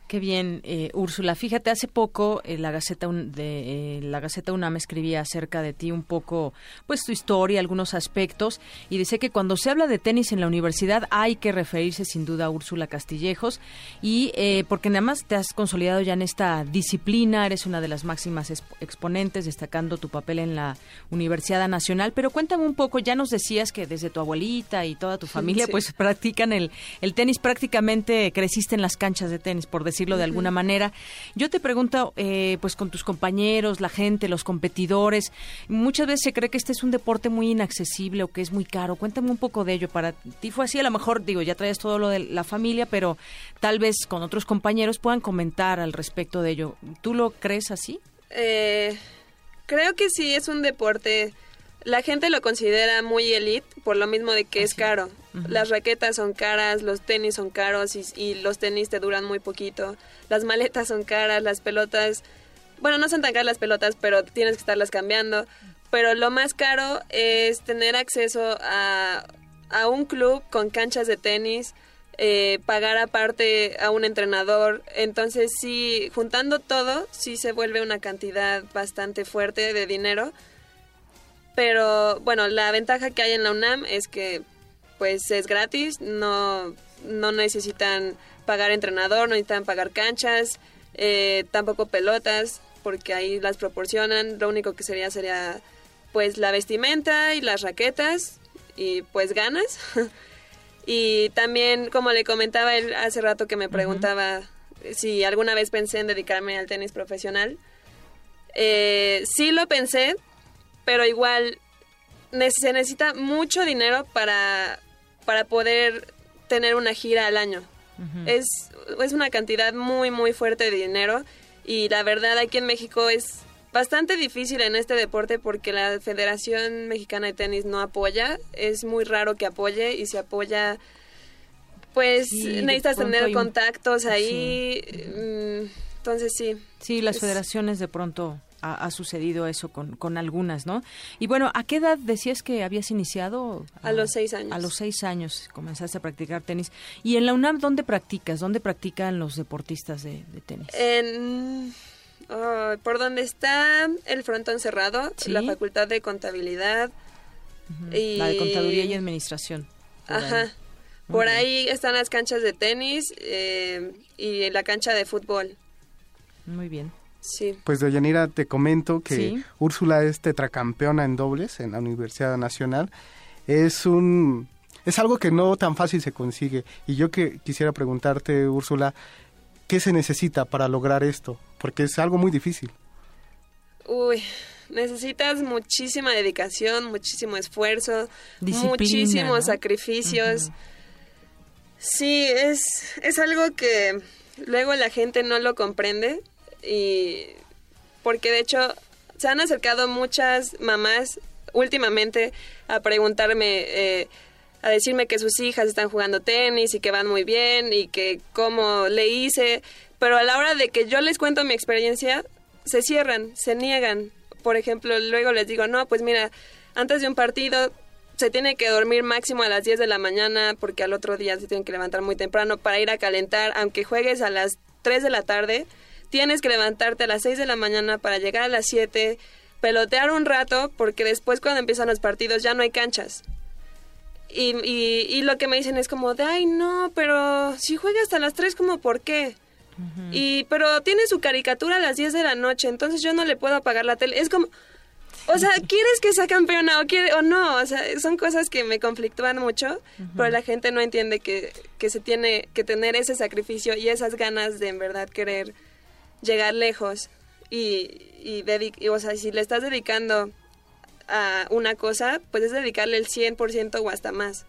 Qué bien, eh, Úrsula. Fíjate, hace poco eh, la Gaceta de eh, la Gaceta UNAM escribía acerca de ti un poco, pues tu historia, algunos aspectos, y dice que cuando se habla de tenis en la universidad hay que referirse sin duda a Úrsula Castillejos, y porque nada más te has consolidado ya en esta disciplina, eres una de las máximas exponentes, destacando tu papel en la Universidad Nacional. Pero cuéntame un poco, ya nos decías que desde tu abuelita y toda tu familia, pues practican el, el tenis, prácticamente creciste en las canchas de tenis, por decir decirlo de alguna manera. Yo te pregunto, eh, pues con tus compañeros, la gente, los competidores, muchas veces se cree que este es un deporte muy inaccesible o que es muy caro. Cuéntame un poco de ello. Para ti fue así, a lo mejor, digo, ya traes todo lo de la familia, pero tal vez con otros compañeros puedan comentar al respecto de ello. ¿Tú lo crees así? Eh, creo que sí, es un deporte la gente lo considera muy elite por lo mismo de que es caro. Las raquetas son caras, los tenis son caros y, los tenis te duran muy poquito. Las maletas son caras, las pelotas, bueno, no son tan caras las pelotas, pero tienes que estarlas cambiando. Pero lo más caro es tener acceso a, a un club con canchas de tenis, eh, pagar aparte a un entrenador. Entonces sí, juntando todo, sí se vuelve una cantidad bastante fuerte de dinero pero bueno, la ventaja que hay en la UNAM es que pues es gratis, no, no necesitan pagar entrenador, no necesitan pagar canchas, eh, tampoco pelotas, porque ahí las proporcionan. Lo único que sería sería pues la vestimenta y las raquetas y pues ganas. y también, como le comentaba él hace rato que me preguntaba si alguna vez pensé en dedicarme al tenis profesional, eh, sí lo pensé, pero igual se necesita mucho dinero para, para poder tener una gira al año. es, es una cantidad muy, muy fuerte de dinero y la verdad aquí en México es bastante difícil en este deporte porque la Federación Mexicana de Tenis no apoya, es muy raro que apoye y si apoya pues necesitas tener contactos ahí, mm, entonces sí. Sí, las federaciones de pronto ha, sucedido eso con, con, algunas, ¿no? Y bueno, ¿a qué edad decías que habías iniciado? A, los seis años. A los seis años comenzaste a practicar tenis. ¿Y en la UNAM dónde practicas? ¿Dónde practican los deportistas de, tenis? En, oh, por donde está el frontón cerrado, la Facultad de Contabilidad. y... La de Contaduría y Administración. Ajá. Por ahí están las canchas de tenis eh, y la cancha de fútbol. Muy bien. Sí. Pues Deyanira, te comento que Úrsula es tetracampeona en dobles en la Universidad Nacional es un es algo que no tan fácil se consigue. Y yo que quisiera preguntarte, Úrsula, ¿qué se necesita para lograr esto? Porque es algo muy difícil. Uy, necesitas muchísima dedicación, muchísimo esfuerzo, muchísimos sacrificios. Sí, es, es algo que luego la gente no lo comprende y porque de hecho se han acercado muchas mamás últimamente a preguntarme, eh, a decirme que sus hijas están jugando tenis y que van muy bien y que cómo le hice, pero a la hora de que yo les cuento mi experiencia, se cierran, se niegan. Por ejemplo, luego les digo, no, pues mira, antes de un partido se tiene que dormir máximo a las 10 de la mañana porque al otro día se tienen que levantar muy temprano para ir a calentar, aunque juegues a las 3 de la tarde, tienes que levantarte a las 6 de la mañana para llegar a las 7, pelotear un rato porque después cuando empiezan los partidos ya no hay canchas. Y, y, lo que me dicen es como de, ay, no, pero si juega hasta las 3, como, ¿por qué? Y, pero tiene su caricatura a las 10 de la noche, entonces yo no le puedo apagar la tele. Es como, o sea, ¿quieres que sea campeona o, quiere, o no? O sea, son cosas que me conflictúan mucho, pero la gente no entiende que, que se tiene que tener ese sacrificio y esas ganas de en verdad querer llegar lejos. Y, y, y o sea, si le estás dedicando a una cosa, puedes dedicarle el 100% o hasta más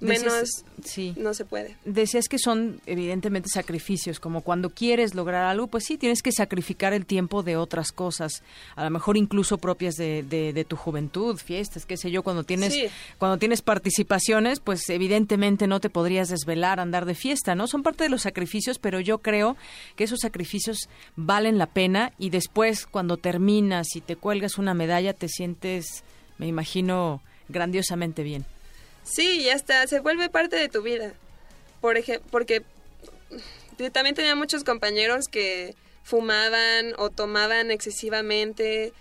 menos sí. no se puede. Decías que son evidentemente sacrificios, como cuando quieres lograr algo, pues sí, tienes que sacrificar el tiempo de otras cosas, a lo mejor incluso propias de, de, tu juventud, fiestas, qué sé yo, cuando tienes, cuando tienes participaciones, pues evidentemente no te podrías desvelar, andar de fiesta, ¿no? Son parte de los sacrificios, pero yo creo que esos sacrificios valen la pena y después cuando terminas y te cuelgas una medalla te sientes, me imagino, grandiosamente bien. Sí, ya está, se vuelve parte de tu vida. Por ejemplo, porque también tenía muchos compañeros que fumaban o tomaban excesivamente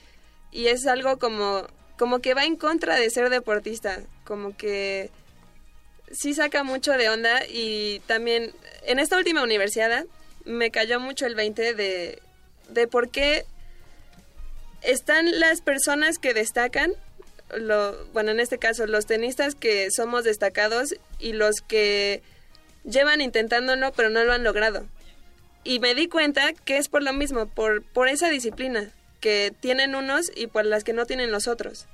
y es algo como como que va en contra de ser deportista, como que sí saca mucho de onda y también en esta última universidad me cayó mucho el 20 de de por qué están las personas que destacan lo, bueno, en este caso, los tenistas que somos destacados y los que llevan intentándolo pero no lo han logrado. Y me di cuenta que es por lo mismo, por, por esa disciplina que tienen unos y por las que no tienen los otros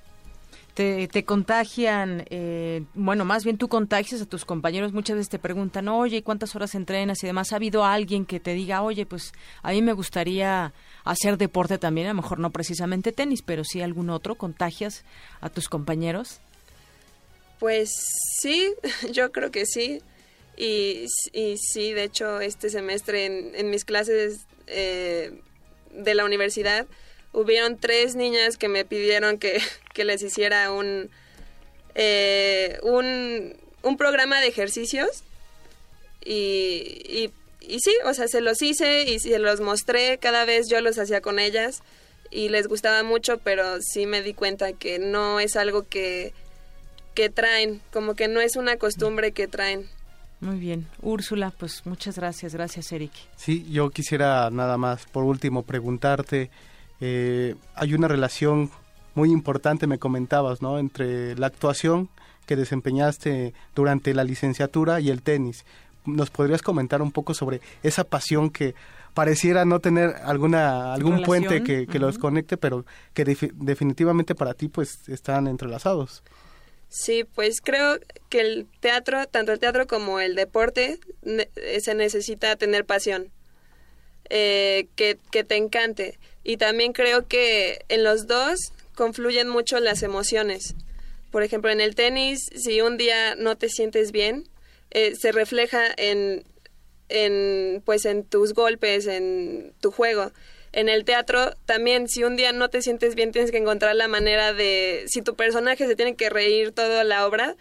te, contagian, eh, bueno, más bien tú contagias a tus compañeros, muchas veces te preguntan, oye, ¿cuántas horas entrenas y demás? ¿Ha habido alguien que te diga, oye, pues a mí me gustaría hacer deporte también, a lo mejor no precisamente tenis, pero sí algún otro, contagias a tus compañeros? Pues sí, yo creo que sí. Y, y sí, de hecho, este semestre en, en mis clases eh, de la universidad, hubieron tres niñas que me pidieron que, les hiciera un, eh, un, un, programa de ejercicios y, y, y, sí, o sea, se los hice y se los mostré, cada vez yo los hacía con ellas y les gustaba mucho, pero sí me di cuenta que no es algo que, que traen, como que no es una costumbre que traen. Muy bien. Úrsula, pues muchas gracias. Gracias, Eric. Sí, yo quisiera nada más, por último, preguntarte, eh, hay una relación muy importante, me comentabas, ¿no? Entre la actuación que desempeñaste durante la licenciatura y el tenis. ¿Nos podrías comentar un poco sobre esa pasión que pareciera no tener alguna algún puente que, los conecte, pero que definitivamente para ti pues están entrelazados? Sí, pues creo que el teatro, tanto el teatro como el deporte, se necesita tener pasión, eh, que, que te encante. Y también creo que en los dos confluyen mucho las emociones. Por ejemplo, en el tenis, si un día no te sientes bien, eh, se refleja en, en, pues, en tus golpes, en tu juego. En el teatro también, si un día no te sientes bien, tienes que encontrar la manera de, si tu personaje se tiene que reír toda la obra,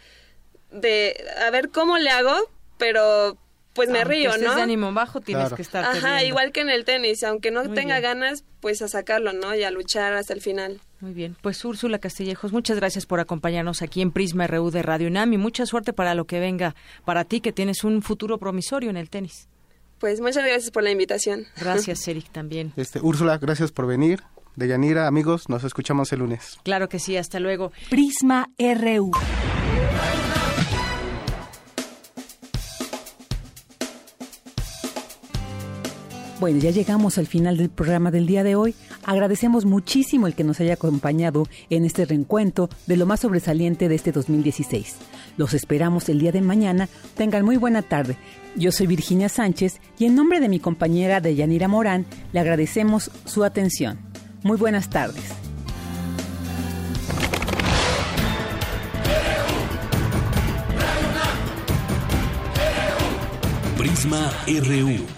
de a ver cómo le hago, pero pues me río, ¿no? de ánimo bajo tienes que estar. Ajá, igual que en el tenis, aunque no tenga ganas, pues a sacarlo, ¿no? Y a luchar hasta el final. Muy bien, pues Úrsula Castillejos, muchas gracias por acompañarnos aquí en Prisma RU de Radio UNAM y mucha suerte para lo que venga para ti, que tienes un futuro promisorio en el tenis. Pues muchas gracias por la invitación. Gracias, Eric, también. Este, Úrsula, gracias por venir. Deyanira, amigos, nos escuchamos el lunes. Claro que sí, hasta luego. Prisma RU. Bueno, ya llegamos al final del programa del día de hoy. Agradecemos muchísimo el que nos haya acompañado en este reencuentro de lo más sobresaliente de este 2016. Los esperamos el día de mañana. Tengan muy buena tarde. Yo soy Virginia Sánchez y en nombre de mi compañera Deyanira Morán le agradecemos su atención. Muy buenas tardes. Prisma RU